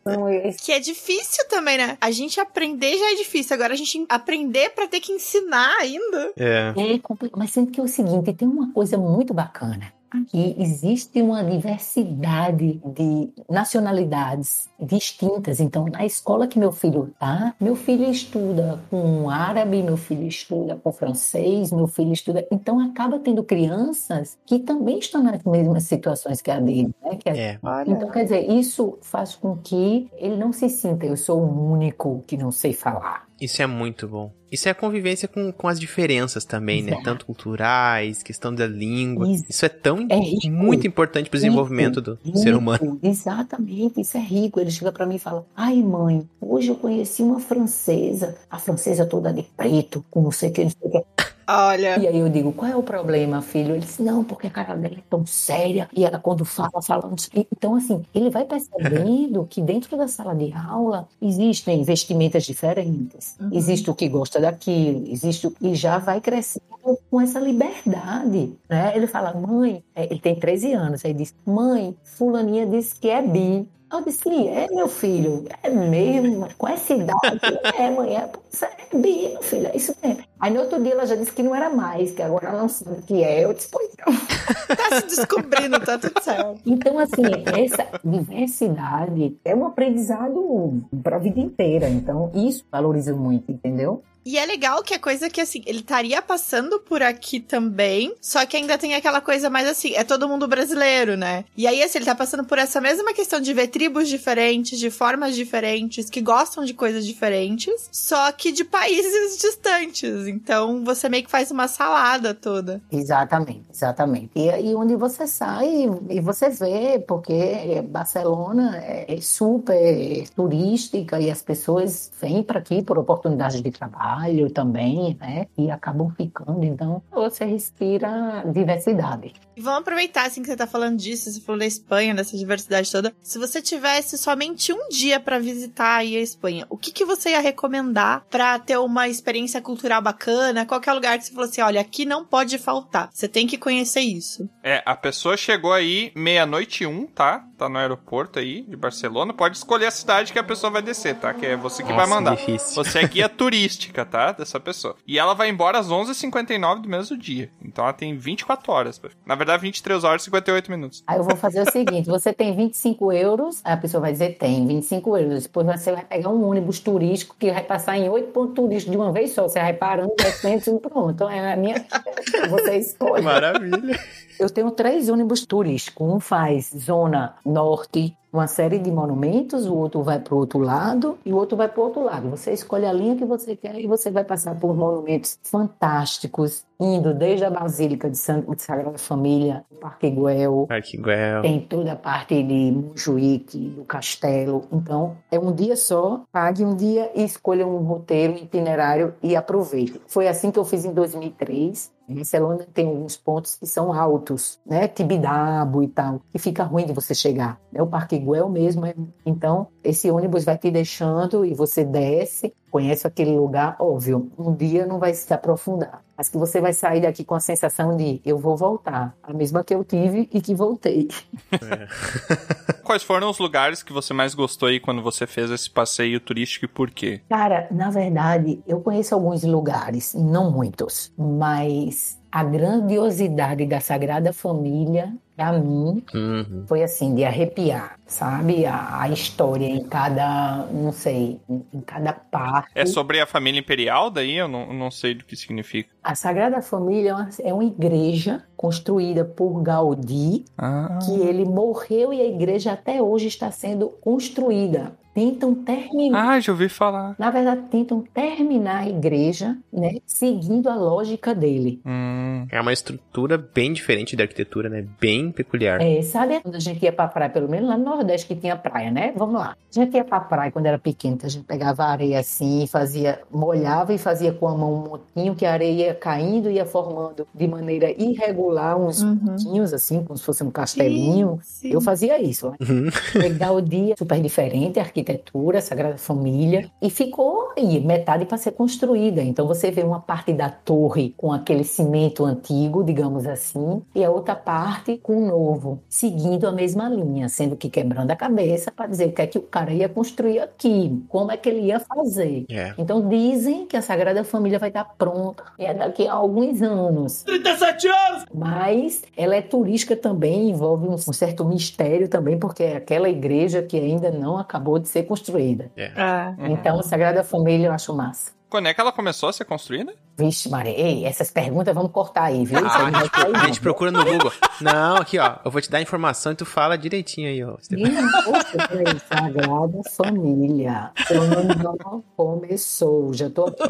Que é difícil também, né? A gente aprender já é difícil, agora a gente aprender pra ter que ensinar ainda. É. É complicado, mas sendo que é o seguinte, tem uma coisa muito bacana. Aqui existe uma diversidade de nacionalidades distintas. Então, na escola que meu filho tá, meu filho estuda com árabe, meu filho estuda com francês, meu filho estuda. Então, acaba tendo crianças que também estão nas mesmas situações que a dele, né? Que a- É. Então, quer dizer, isso faz com que ele não se sinta, eu sou o único que não sei falar. Isso é muito bom. Isso é a convivência com, com as diferenças também, né? Exato. Tanto culturais, questão da língua. Isso. Isso é tão É rico. muito importante pro desenvolvimento do Rico, ser humano. Exatamente, isso é rico. Ele chega pra mim e fala: Ai, mãe, hoje eu conheci uma francesa, a francesa toda de preto, com não sei o que, não sei o que. Olha. E aí eu digo: Qual é o problema, filho? Ele disse: Não, porque a cara dela é tão séria e ela, quando fala, fala. não sei o quê." Então, assim, ele vai percebendo que dentro da sala de aula existem vestimentas diferentes, Uhum. existe o que gosta daquilo, existe o e já vai crescendo com essa liberdade, né? Ele fala, mãe, é, ele tem 13 anos, aí diz, mãe, fulaninha disse que é bi. Eu disse, é, meu filho, é mesmo, com essa idade, é, mãe, é, é bi, meu filho, é isso mesmo. Aí no outro dia ela já disse que não era mais, que agora ela não sabe o que é. Eu disse, pois não. Tá se descobrindo, tá tudo certo. Então, assim, essa diversidade é um aprendizado para a vida inteira. Então, isso valoriza muito, entendeu? E é legal que é coisa que, assim, ele estaria passando por aqui também, só que ainda tem aquela coisa mais assim, é todo mundo brasileiro, né? E aí, assim, ele tá passando por essa mesma questão de ver tribos diferentes, de formas diferentes, que gostam de coisas diferentes, só que de países distantes. Então, você meio que faz uma salada toda. Exatamente, exatamente. E aí onde você sai e você vê, porque Barcelona é super turística e as pessoas vêm para aqui por oportunidades de trabalho, trabalho também, né? E acabam ficando. Então, você respira diversidade. E vamos aproveitar, assim, que você tá falando disso, você falou da Espanha, dessa diversidade toda. Se você tivesse somente um dia pra visitar aí a Espanha, o que, que você ia recomendar pra ter uma experiência cultural bacana? Qualquer lugar que você falou assim, olha, aqui não pode faltar. Você tem que conhecer isso. É, a pessoa chegou aí meia-noite e um, tá? Tá no aeroporto aí de Barcelona. Pode escolher a cidade que a pessoa vai descer, tá? Que é você que vai Nossa, mandar. difícil. Você é guia turística, tá? Dessa pessoa. E ela vai embora às 11h59 do mesmo dia. Então ela tem 24 horas. Na verdade, 23 horas e 58 minutos. Aí eu vou fazer o seguinte: você tem 25 euros, a pessoa vai dizer tem 25 euros. Depois você vai pegar um ônibus turístico que vai passar em oito pontos turísticos de uma vez só. Você vai parando, descendo e pronto. Então é a minha. Você escolhe. Maravilha. Eu tenho três ônibus turísticos. Um faz zona norte, uma série de monumentos, o outro vai para o outro lado e o outro vai para o outro lado. Você escolhe a linha que você quer e você vai passar por monumentos fantásticos, indo desde a Basílica de, Santa, de Sagrada Família, o Parque Güell, Arquiguel. tem toda a parte de Montjuic, do castelo. Então, é um dia só, pague um dia e escolha um roteiro, um itinerário e aproveite. Foi assim que eu fiz em 2003. Barcelona tem alguns pontos que são altos, né? Tibidabo e tal, que fica ruim de você chegar. né? O Parque Güell mesmo. é- Então, esse ônibus vai te deixando e você desce, conhece aquele lugar. Óbvio, um dia não vai se aprofundar, mas que você vai sair daqui com a sensação de eu vou voltar. A mesma que eu tive e que voltei. Quais foram os lugares que você mais gostou aí quando você fez esse passeio turístico e por quê? Cara, na verdade, eu conheço alguns lugares, não muitos, mas a grandiosidade da Sagrada Família, pra mim, Uhum. foi assim, de arrepiar, sabe? A, a história em cada, não sei, em, em cada parte. É sobre a família imperial daí? Eu não, não sei do que significa. A Sagrada Família é uma, é uma igreja construída por Gaudí, Ah. que ele morreu e a igreja até hoje está sendo construída. Tentam terminar. Ah, já ouvi falar. Na verdade, tentam terminar a igreja, né, seguindo a lógica dele. Hum. É uma estrutura bem diferente da arquitetura, né? Bem peculiar. É, sabe quando a gente ia pra praia, pelo menos lá no Nordeste que tinha praia, né? Vamos lá. A gente ia pra praia quando era pequeno, a gente pegava a areia assim, fazia, molhava e fazia com a mão um montinho que a areia ia caindo e ia formando de maneira irregular uns Uhum. montinhos assim, como se fosse um castelinho. Sim, sim. Eu fazia isso, né? Uhum. Legal o dia, super diferente, a arquitetura, a Sagrada Família. E ficou aí, metade para ser construída. Então você vê uma parte da torre com aquele cimento antigo, digamos assim, e a outra parte com o novo, seguindo a mesma linha, sendo que quebrando a cabeça para dizer o que é que o cara ia construir aqui, como é que ele ia fazer. É. Então dizem que a Sagrada Família vai estar pronta é daqui a alguns anos. 37 anos! Mas ela é turística também, envolve um, um certo mistério também, porque é aquela igreja que ainda não acabou de ser construída. Ah. Então, a Sagrada Família eu acho massa. Quando é que ela começou a ser construída? Vixe, Maria, ei, essas perguntas vamos cortar aí, viu? Isso aí Ah, não vai cair, a gente procura no Google. Não, aqui, ó. Eu vou te dar a informação e tu fala direitinho aí, ó. Poxa, Sagrada Família. Eu não começou. Já tô tô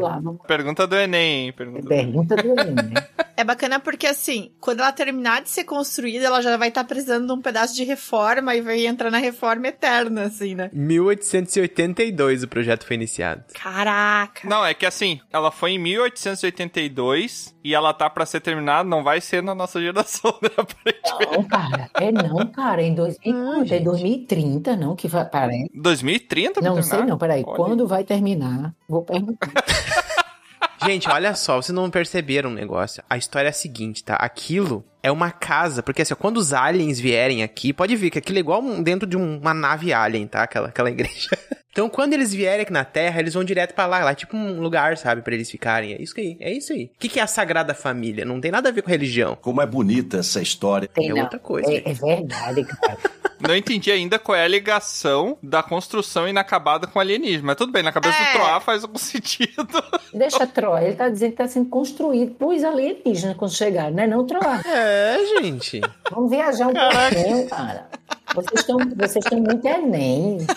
lá. Vamos... Pergunta do Enem, hein? Pergunta do... Pergunta do Enem, né? É bacana porque, assim, quando ela terminar de ser construída, ela já vai estar precisando de um pedaço de reforma e vai entrar na reforma eterna, assim, né? 1882 o projeto foi iniciado. Caraca! Não, é que assim, ela foi em 1882 e ela tá pra ser terminada, não vai ser na nossa geração, né? Não, cara. É não, cara. Em 2000, é 2030, não, que vai. Parece. 2030 pra Não terminar? sei não, peraí. Olha. Quando vai terminar? Vou perguntar. Gente, olha só, vocês não perceberam um negócio. A história é a seguinte, tá? Aquilo é uma casa, porque assim, quando os aliens vierem aqui, pode ver que aquilo é igual dentro de um- uma nave alien, tá? Aquela, aquela igreja. Então, quando eles vierem aqui na Terra, eles vão direto pra lá. Lá é tipo um lugar, sabe, pra eles ficarem. É isso aí, é isso aí. O que, que é a Sagrada Família? Não tem nada a ver com religião. Como é bonita essa história. Tem, É não. outra coisa. É, é verdade, cara. Não entendi ainda qual é a ligação da construção inacabada com alienígena. Mas tudo bem, na cabeça É. do Troá faz algum sentido. Deixa Troa, ele tá dizendo que tá sendo construído por alienígenas quando chegar, não é não, Troa? É, gente. Vamos viajar um pouquinho, cara. Vocês estão vocês estão muito Enem.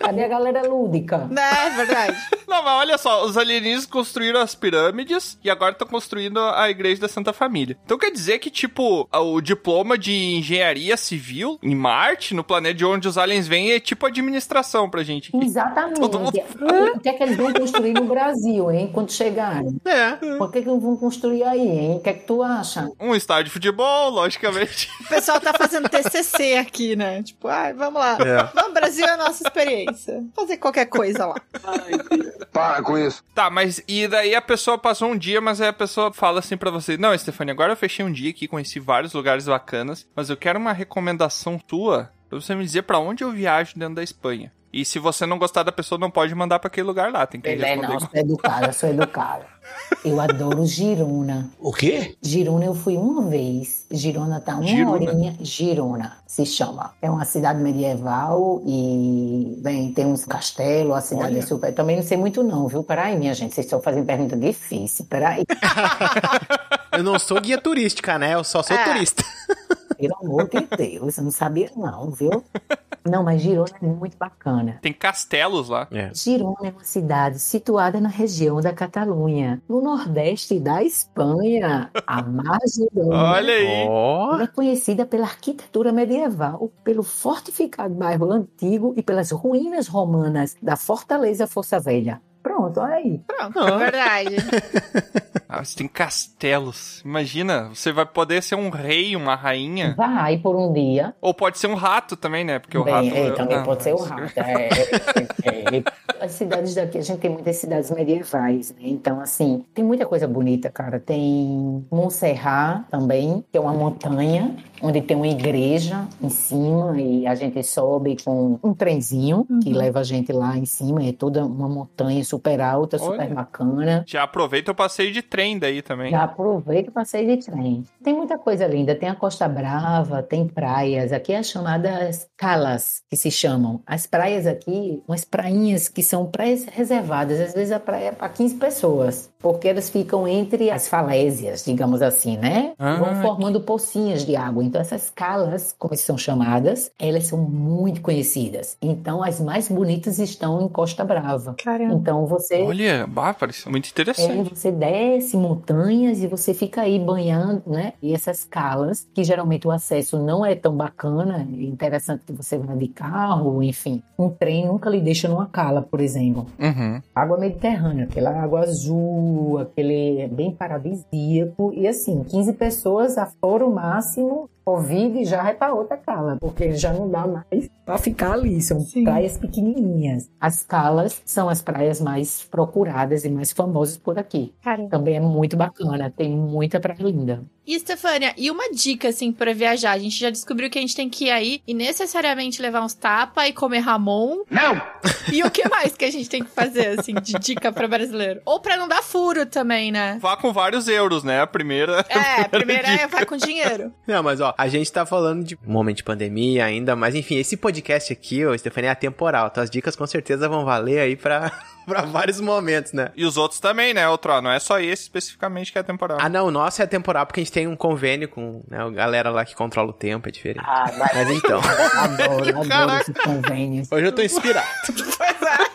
Cadê a galera lúdica? Né, é verdade. Não, mas olha só, os alienígenas construíram as pirâmides e agora estão construindo a igreja da Santa Família. Então quer dizer que, tipo, o diploma de engenharia civil em Marte, no planeta de onde os aliens vêm, é tipo administração pra gente. Exatamente. Todo mundo- O que é que eles vão construir no Brasil, hein? Quando chegarem? É. Por que, que não vão construir aí, hein? O que é que tu acha? Um estádio de futebol, logicamente. O pessoal tá fazendo TCC aqui, né? Tipo, ai, vamos lá. É. Vamos, Brasil é a nossa experiência. Fazer qualquer coisa lá. Para com isso. Tá, mas e daí a pessoa passou um dia, mas aí a pessoa fala assim pra você: Não, Stefania, agora eu fechei um dia aqui, conheci vários lugares bacanas, mas eu quero uma recomendação tua pra você me dizer pra onde eu viajo dentro da Espanha. E se você não gostar da pessoa, não pode mandar pra aquele lugar lá, tem que Ele é, responder. não, sou educada, sou educada. Eu adoro Girona. O quê? Girona eu fui uma vez. Girona tá uma Girona? horinha. Girona se chama. É uma cidade medieval e bem, tem uns castelos, a cidade é super. Também não sei muito não, viu? Peraí, minha gente, vocês estão fazendo pergunta difícil. Peraí. Eu não sou guia turística, né? Eu só sou É. turista. Pelo amor de Deus, eu não sabia não, viu? Não, mas Girona é muito bacana. Tem castelos lá. É. Girona é uma cidade situada na região da Catalunha, no nordeste da Espanha. A Girona. Olha aí. É conhecida pela arquitetura medieval, pelo fortificado bairro antigo e pelas ruínas romanas da Fortaleza Força Velha. Pronto, olha aí. Pronto, é verdade. Ah, você tem castelos. Imagina, você vai poder ser um rei, uma rainha. Vai por um dia. Ou pode ser um rato também, né? Porque o Bem, rato. é, também Ah, pode ser o rato. É, é, é, é. As cidades daqui, a gente tem muitas cidades medievais, né? Então, assim, tem muita coisa bonita, cara. Tem Montserrat também, que é uma montanha, onde tem uma igreja em cima e a gente sobe com um trenzinho que leva a gente lá em cima. É toda uma montanha super alta, super Olha. bacana. Já aproveita o passeio de trem daí também. Já aproveita e passeio de trem. Tem muita coisa linda. Tem a Costa Brava, tem praias. Aqui é as chamadas calas, que se chamam. As praias aqui, umas prainhas que são praias reservadas. Às vezes a praia é para 15 pessoas, porque elas ficam entre as falésias, digamos assim, né? Ah, Vão formando pocinhas de água. Então essas calas, como são chamadas, elas são muito conhecidas. Então as mais bonitas estão em Costa Brava. Caramba. Então você Olha, bah, parece muito é, interessante. você desce montanhas e você fica aí banhando, né? E essas calas, que geralmente o acesso não é tão bacana, é interessante que você vá de carro, enfim. Um trem nunca lhe deixa numa cala, por exemplo. Uhum. Água mediterrânea, aquela água azul, aquele bem paradisíaco. E assim, 15 pessoas a o máximo, Covid já vai para outra cala, porque já não dá mais para ficar ali. São Sim. praias pequenininhas. As calas são as praias mais procuradas e mais famosas por aqui. Caramba. Também é muito bacana, tem muita praia linda. E, Stefânia, e uma dica, assim, pra viajar? A gente já descobriu que a gente tem que ir aí e necessariamente levar uns tapas e comer ramon. Não! E o que mais que a gente tem que fazer, assim, de dica pra brasileiro? Ou pra não dar furo também, né? Vá com vários euros, né? A primeira. É, primeiro é vai com dinheiro. Não, mas ó, a gente tá falando de momento de pandemia ainda, mas enfim, esse podcast aqui, ô, Stefania, é atemporal. Tuas dicas com certeza vão valer aí pra, pra vários momentos, né? E os outros também, né, outro? Não é só esse especificamente que é temporal. Ah, não, o nosso é atemporal porque a gente tem um convênio com né, a galera lá que controla o tempo, é diferente. Ah, mas Mas então, adoro, adoro esse convênio. hoje eu tô inspirado.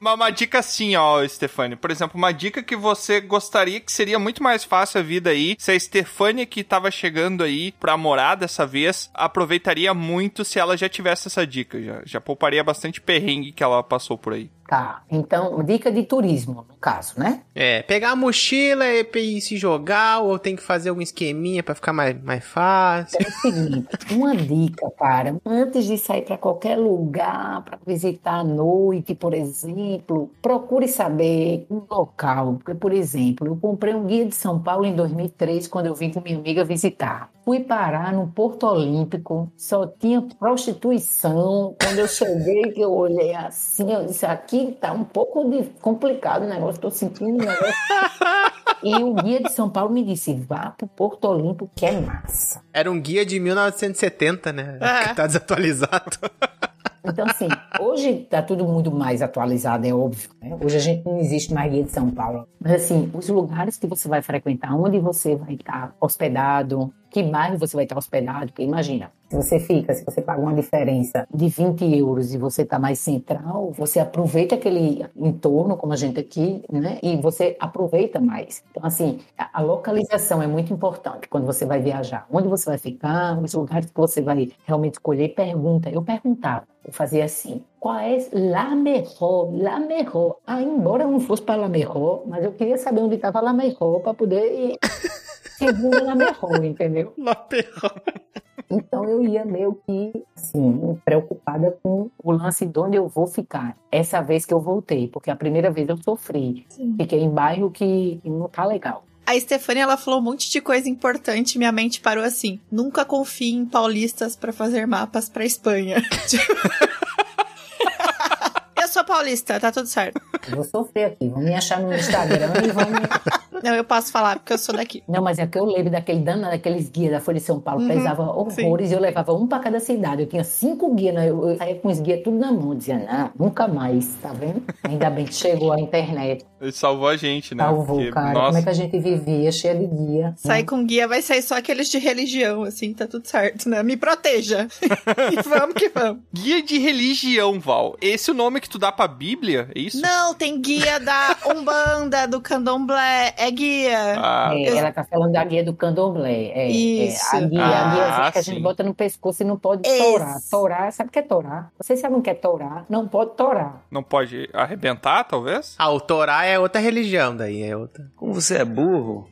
Uma, uma dica assim, ó, Stefania. Por exemplo, uma dica que você gostaria que seria muito mais fácil a vida aí, se a Stefania que tava chegando aí pra morar dessa vez, aproveitaria muito se ela já tivesse essa dica. Já, já pouparia bastante perrengue que ela passou por aí. Tá, então, dica de turismo, no caso, né? É, pegar a mochila e e se jogar, ou tem que fazer algum esqueminha pra ficar mais, mais fácil. É o seguinte, uma dica, cara, antes de sair para qualquer lugar, para visitar à noite, por exemplo, procure saber um local. Porque, por exemplo, eu comprei um guia de São Paulo em 2003, quando eu vim com minha amiga visitar. Fui parar no Porto Olímpico, só tinha prostituição. Quando eu cheguei, que eu olhei assim, eu disse, aqui tá um pouco de- complicado o negócio, tô sentindo um negócio e o guia de São Paulo me disse: vá pro Porto Olímpico, que é massa. Era um guia de 1970, né? É. Que tá desatualizado. Então, assim, hoje tá tudo muito mais atualizado, é óbvio. Né? Hoje a gente não existe mais guia de São Paulo. Mas, assim, os lugares que você vai frequentar, onde você vai estar hospedado, que bairro você vai estar hospedado, porque imagina, se você fica, se você paga uma diferença de 20 euros e você está mais central, você aproveita aquele entorno, como a gente aqui, né? E você aproveita mais. Então, assim, a, a localização é muito importante quando você vai viajar. Onde você vai ficar, os lugares que você vai realmente escolher, pergunta. Eu perguntava, eu fazia assim, qual é la mejor, la mejor. Ah, embora eu não fosse para la mejor, mas eu queria saber onde estava la mejor para poder ir segundo la mejor, entendeu? La mejor. Então eu ia meio que, assim, preocupada com o lance de onde eu vou ficar. Essa vez que eu voltei, porque a primeira vez eu sofri. Sim. Fiquei em bairro que não tá legal. A Stefania, ela falou um monte de coisa importante, minha mente parou assim. Nunca confie em paulistas pra fazer mapas pra Espanha. eu sou paulista, tá tudo certo. Eu vou sofrer aqui. Vão me achar no Instagram e vão me... Não, eu posso falar, porque eu sou daqui. Não, mas é que eu lembro daquele danado, daqueles guias da Folha de São Paulo, Uhum, pesava horrores e eu levava um pra cada cidade. Eu tinha cinco guias, né? eu, eu saía com os guias tudo na mão, dizia, não, nunca mais, tá vendo? Ainda bem que chegou a internet. Ele salvou a gente, né? Salvou, Porque, cara. nossa, Como é que a gente vivia cheia de guia. Sair com guia vai sair só aqueles de religião, assim, tá tudo certo, né? Me proteja. e vamos que vamos. Guia de religião, Val. Esse é o nome que tu dá pra Bíblia? É isso? Não, tem guia da Umbanda, do Candomblé, é guia. Ah, É, ela tá falando da guia do candomblé. É, Isso. É, a guia, Ah, a guiazinha que a gente bota no pescoço e não pode torar. Torar, sabe o que é torar? Vocês sabem o que é torar? Não pode torar. não pode arrebentar, talvez? Ah, o Torá é outra religião, daí é outra. Como você é burro?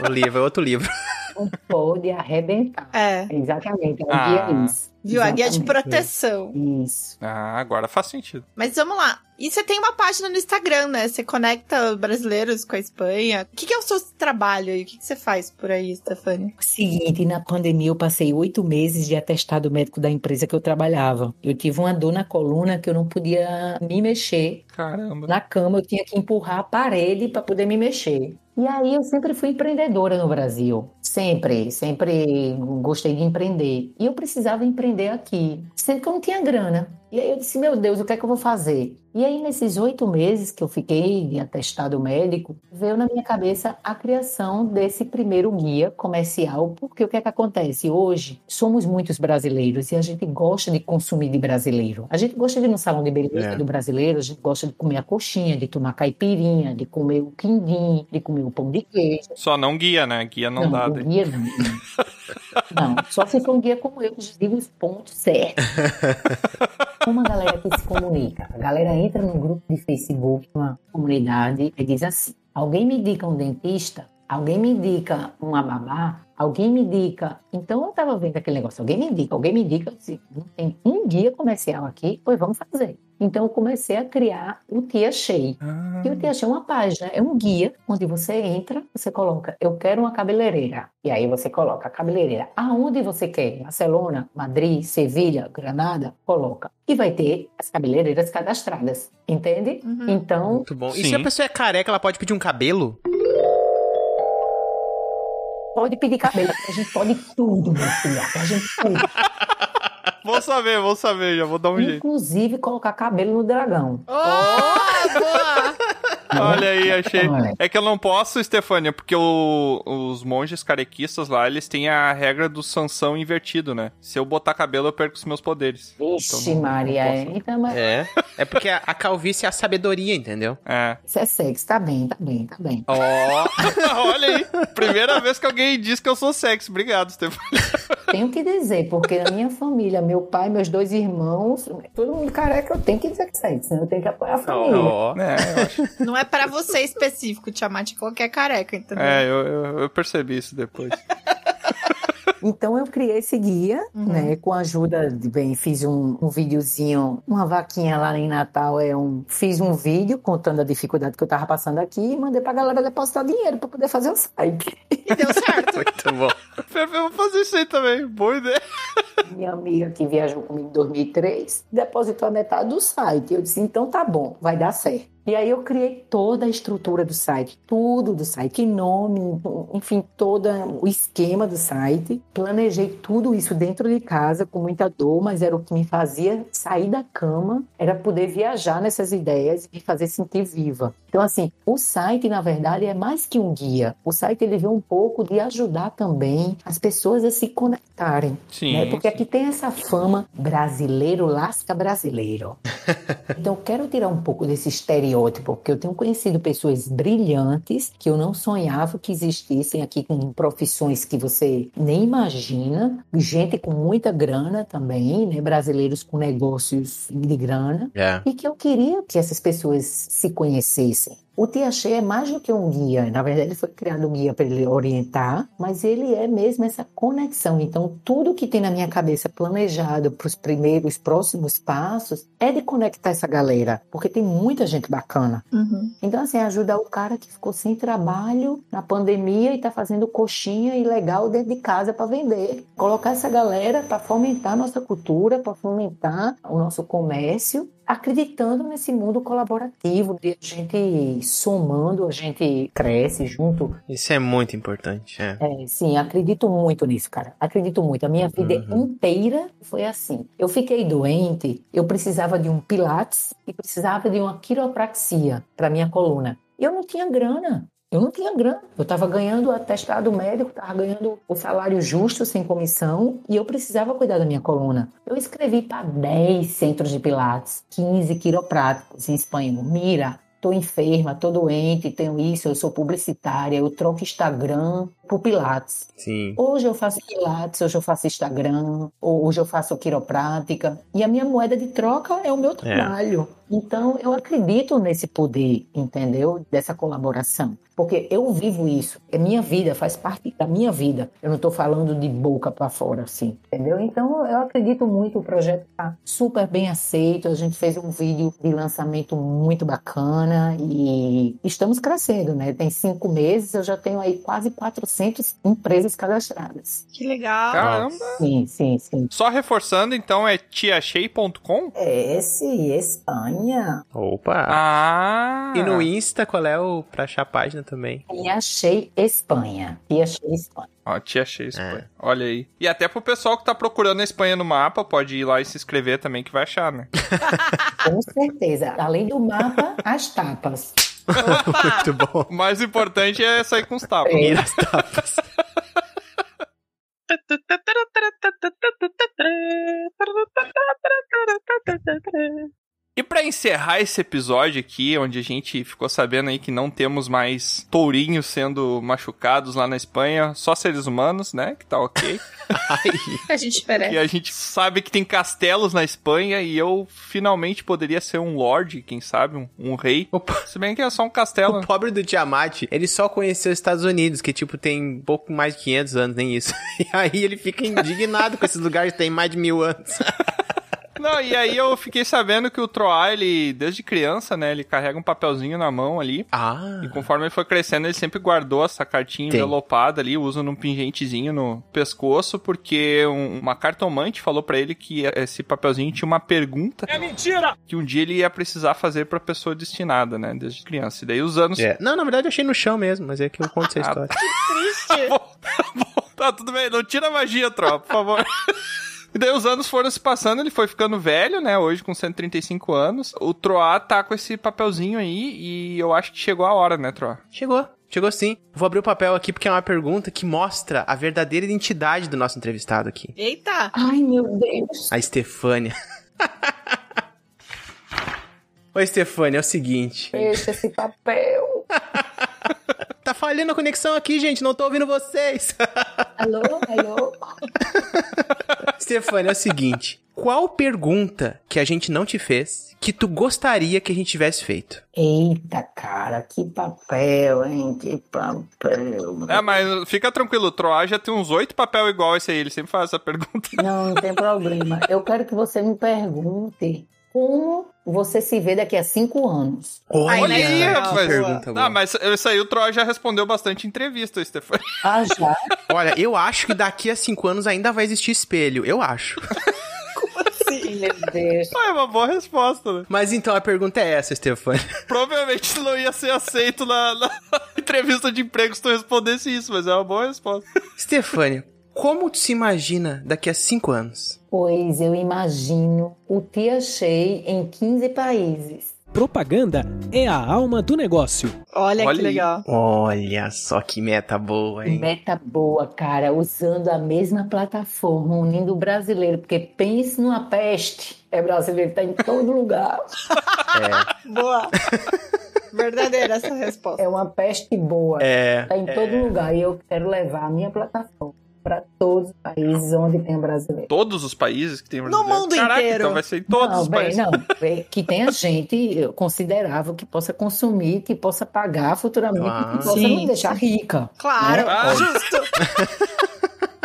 O livro é outro livro. Não pode arrebentar. É, Exatamente. A Ah. guia é isso. viu? A guia de Exatamente. proteção. Isso. Ah, agora faz sentido. Mas vamos lá. E você tem uma página no Instagram, né? Você conecta brasileiros com a Espanha. O que, que é o seu trabalho aí? O que, que você faz por aí, Stefania? Seguinte, na pandemia eu passei oito meses de atestado médico da empresa que eu trabalhava. Eu tive uma dor na coluna que eu não podia me mexer. Caramba. Na cama eu tinha que empurrar a parede para poder me mexer. E aí eu sempre fui empreendedora no Brasil. Sempre, sempre gostei de empreender. E eu precisava empreender aqui, sendo que eu não tinha grana. E aí eu disse, meu Deus, o que é que eu vou fazer? E aí nesses oito meses que eu fiquei de atestado médico, veio na minha cabeça a criação desse primeiro guia comercial. Porque o que é que acontece? Hoje somos muitos brasileiros e a gente gosta de consumir de brasileiro. A gente gosta de ir no salão de beleza É. do brasileiro, a gente gosta de comer a coxinha, de tomar caipirinha, de comer o quindim, de comer o pão de queijo. Só não guia, né? Guia não, dá. o daí. guia não. Não, só se for um guia como eu, que digo os pontos certos. Como a galera que se comunica? A galera entra num grupo de Facebook, uma comunidade, e diz assim: alguém me indica um dentista, alguém me indica uma babá, alguém me indica. Então eu tava vendo aquele negócio, alguém me indica, alguém me indica, eu disse, não tem um guia comercial aqui, pois vamos fazer. Então eu comecei a criar o Tia Shea. Ah, E o Tia Shea é uma página, é um guia onde você entra, você coloca, eu quero uma cabeleireira. E aí você coloca a cabeleireira. Aonde você quer? Barcelona, Madrid, Sevilha, Granada? Coloca. E vai ter as cabeleireiras cadastradas. Entende? Uhum. Então, Muito bom. E Sim. se a pessoa é careca, ela pode pedir um cabelo? pode pedir cabelo. A gente pode tudo, meu filho. A gente pode. Vou saber, vou saber, já vou dar um jeito. Inclusive colocar cabelo no dragão. Oh, boa! Olha aí, achei. Olha. É que eu não posso, Stefania, porque o- os monges carequistas lá, eles têm a regra do Sansão invertido, né? Se eu botar cabelo, eu perco os meus poderes. Vixe, Então não- Maria. não é. Então, mas É. É porque a, a calvície é a sabedoria, entendeu? É. isso é sexy. Tá bem, tá bem, tá bem. Ó, olha aí. Primeira vez que alguém diz que eu sou sexy. Obrigado, Stefania. Tenho que dizer, porque na minha família, meu pai, meus dois irmãos, todo mundo careca, eu tenho que dizer que sexy, senão eu tenho que apoiar a família. Ó. É, eu acho. Não é pra você específico, Tiamat, qualquer careca, entendeu? É, eu, eu, eu percebi isso depois. Então eu criei esse guia, Uhum. né? Com a ajuda de bem, fiz um, um videozinho, uma vaquinha lá em Natal, é um, fiz um vídeo contando a dificuldade que eu tava passando aqui e mandei pra galera depositar dinheiro pra poder fazer o site. E deu certo. Muito bom. Eu vou fazer isso aí também. Boa ideia. Minha amiga que viajou comigo em 2003 depositou a metade do site. Eu disse, então tá bom, vai dar certo. E aí eu criei toda a estrutura do site, tudo do site, nome, enfim, todo o esquema do site. Planejei tudo isso dentro de casa com muita dor, mas era o que me fazia sair da cama, era poder viajar nessas ideias e me fazer sentir viva. Então assim, o site na verdade é mais que um guia. O site ele vê um pouco de ajudar também as pessoas a se conectarem. Sim, né? Porque aqui tem essa fama brasileiro lasca brasileiro. então eu quero tirar um pouco desse estereótipo, porque eu tenho conhecido pessoas brilhantes que eu não sonhava que existissem aqui com profissões que você nem imagina, gente com muita grana também, né? Brasileiros com negócios de grana. É. E que eu queria que essas pessoas se conhecessem. O Tia Che é mais do que um guia. Na verdade, ele foi criado um guia para ele orientar, mas ele é mesmo essa conexão. Então, tudo que tem na minha cabeça planejado para os primeiros, próximos passos é de conectar essa galera, porque tem muita gente bacana. Uhum. Então, assim, ajudar o cara que ficou sem trabalho na pandemia e está fazendo coxinha ilegal dentro de casa para vender. Colocar essa galera para fomentar a nossa cultura, para fomentar o nosso comércio acreditando nesse mundo colaborativo, de a gente somando, a gente cresce junto. Isso é muito importante. É. É, sim, acredito muito nisso, cara. Acredito muito. A minha vida inteira foi assim. Eu fiquei doente, eu precisava de um pilates e precisava de uma quiropraxia para minha coluna. Eu não tinha grana. Eu não tinha grana. Eu estava ganhando atestado médico, estava ganhando o salário justo, sem comissão, e eu precisava cuidar da minha coluna. Eu escrevi para 10 centros de pilates, 15 quiropráticos em espanhol. Mira, tô enferma, tô doente, tenho isso, eu sou publicitária, eu troco Instagram por pilates. Sim. Hoje eu faço pilates, hoje eu faço Instagram, hoje eu faço quiroprática. E a minha moeda de troca é o meu trabalho. Então eu acredito nesse poder, entendeu? Dessa colaboração. Porque eu vivo isso. É minha vida, faz parte da minha vida. Eu não estou falando de boca para fora, assim. Entendeu? Então eu acredito muito. O projeto está super bem aceito. A gente fez um vídeo de lançamento muito bacana e estamos crescendo, né? Tem cinco meses, eu já tenho aí quase 400 empresas cadastradas. Que legal. Caramba. Sim, sim, sim. Só reforçando, então, é tiachei.com? É esse, Espanha. Opa! Ah! E no Insta, qual é o pra achar a página também? E achei Espanha. E achei Espanha. Ó, Tia Che Espanha. Olha aí. E até pro pessoal que tá procurando a Espanha no mapa, pode ir lá e se inscrever também, que vai achar, né? Com certeza. Além do mapa, as tapas. Muito bom. O mais importante é sair com os tapas. É. Mira as tapas. E pra encerrar esse episódio aqui, onde a gente ficou sabendo aí que não temos mais tourinhos sendo machucados lá na Espanha, só seres humanos, né? Que tá ok. A gente espera. E a gente sabe que tem castelos na Espanha e eu finalmente poderia ser um lord, quem sabe, um, um rei. Se bem que é só um castelo. O pobre do Tiamat, ele só conheceu os Estados Unidos, que tipo tem pouco mais de 500 anos, nem isso. E aí ele fica indignado com esses lugares que tem mais de mil anos. Não, e aí eu fiquei sabendo que o Troá, ele, desde criança, né, ele carrega um papelzinho na mão ali. Ah. E conforme ele foi crescendo, ele sempre guardou essa cartinha Tem. envelopada ali, usa num pingentezinho no pescoço, porque um- uma cartomante falou pra ele que esse papelzinho tinha uma pergunta. É mentira! Que um dia ele ia precisar fazer pra pessoa destinada, né, desde criança. E daí os anos. É. Não, na verdade eu achei no chão mesmo, mas é que eu conto essa história. Triste. Tá, tudo bem, não tira a magia, tropa, por favor. E daí os anos foram se passando, ele foi ficando velho, né? Hoje com 135 anos. O Troá tá com esse papelzinho aí e eu acho que chegou a hora, né, Troá? Chegou. Chegou sim. Vou abrir o papel aqui porque é uma pergunta que mostra a verdadeira identidade do nosso entrevistado aqui. Eita. Ai, meu Deus. A Estefânia. Oi, Estefânia, é o seguinte. Fecha esse papel. Falhando a conexão aqui, gente. Não tô ouvindo vocês. Alô, alô. Stefania, é o seguinte. Qual pergunta que a gente não te fez que tu gostaria que a gente tivesse feito? Eita, cara, que papel, hein? Que papel. É, mas fica tranquilo, o Troá já tem uns oito papel igual esse aí, ele sempre faz essa pergunta. Não, não tem problema. Eu quero que você me pergunte como você se vê daqui a cinco anos. Olha aí, legal. rapaz. pergunta boa. Ah, mas isso aí o Troá já respondeu bastante em entrevista, Stefania. Ah, já? Olha, eu acho que daqui a cinco anos ainda vai existir espelho. Eu acho. Meu Deus. Ah, é uma boa resposta, né? Mas então a pergunta é essa, Stefania. Provavelmente não ia ser aceito na, na entrevista de emprego se tu respondesse isso, mas é uma boa resposta. Stefania, como tu se imagina daqui a cinco anos? Pois eu imagino o Tia Shea em 15 países. propaganda é a alma do negócio. Olha, Olha que aí. legal. Olha só que meta boa, hein? Meta boa, cara, usando a mesma plataforma, unindo o brasileiro, porque pense numa peste. É brasileiro, tá em todo lugar. Boa. Verdadeira essa resposta. É uma peste boa. É, Tá em todo lugar. E eu quero levar a minha plataforma para todos os países onde tem brasileiro. Todos os países que tem No brasileiro. mundo Caraca, inteiro. então vai ser em todos não, os bem, países. não, bem, que tenha gente considerável que possa consumir, que possa pagar futuramente, Ah. que possa Sim. me deixar rica. Claro, Ah. justo.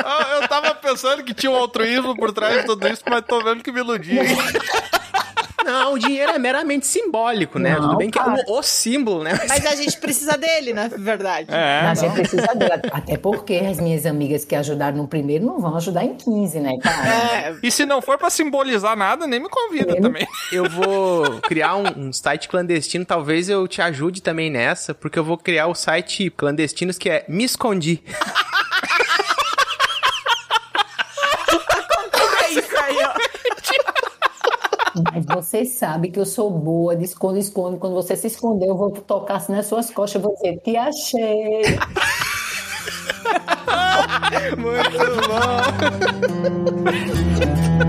Ah, eu tava pensando que tinha um altruísmo por trás de tudo isso, mas tô vendo que me iludi. Não, o dinheiro é meramente simbólico, né? Não, Tudo bem que é o, o símbolo, né? Mas a gente precisa dele, na verdade. É, a gente precisa dela. Até porque as minhas amigas que ajudaram no primeiro não vão ajudar em 15, né, cara? É, E se não for pra simbolizar nada, nem me convida Eu- também. Eu vou criar um, um site clandestino, talvez eu te ajude também nessa, porque eu vou criar o site clandestinos que é Me Escondi. é isso aí, ó. Mas você sabe que eu sou boa de esconde-esconde. Quando você se esconder, eu vou tocar assim nas suas costas e vou dizer, te achei. Muito bom.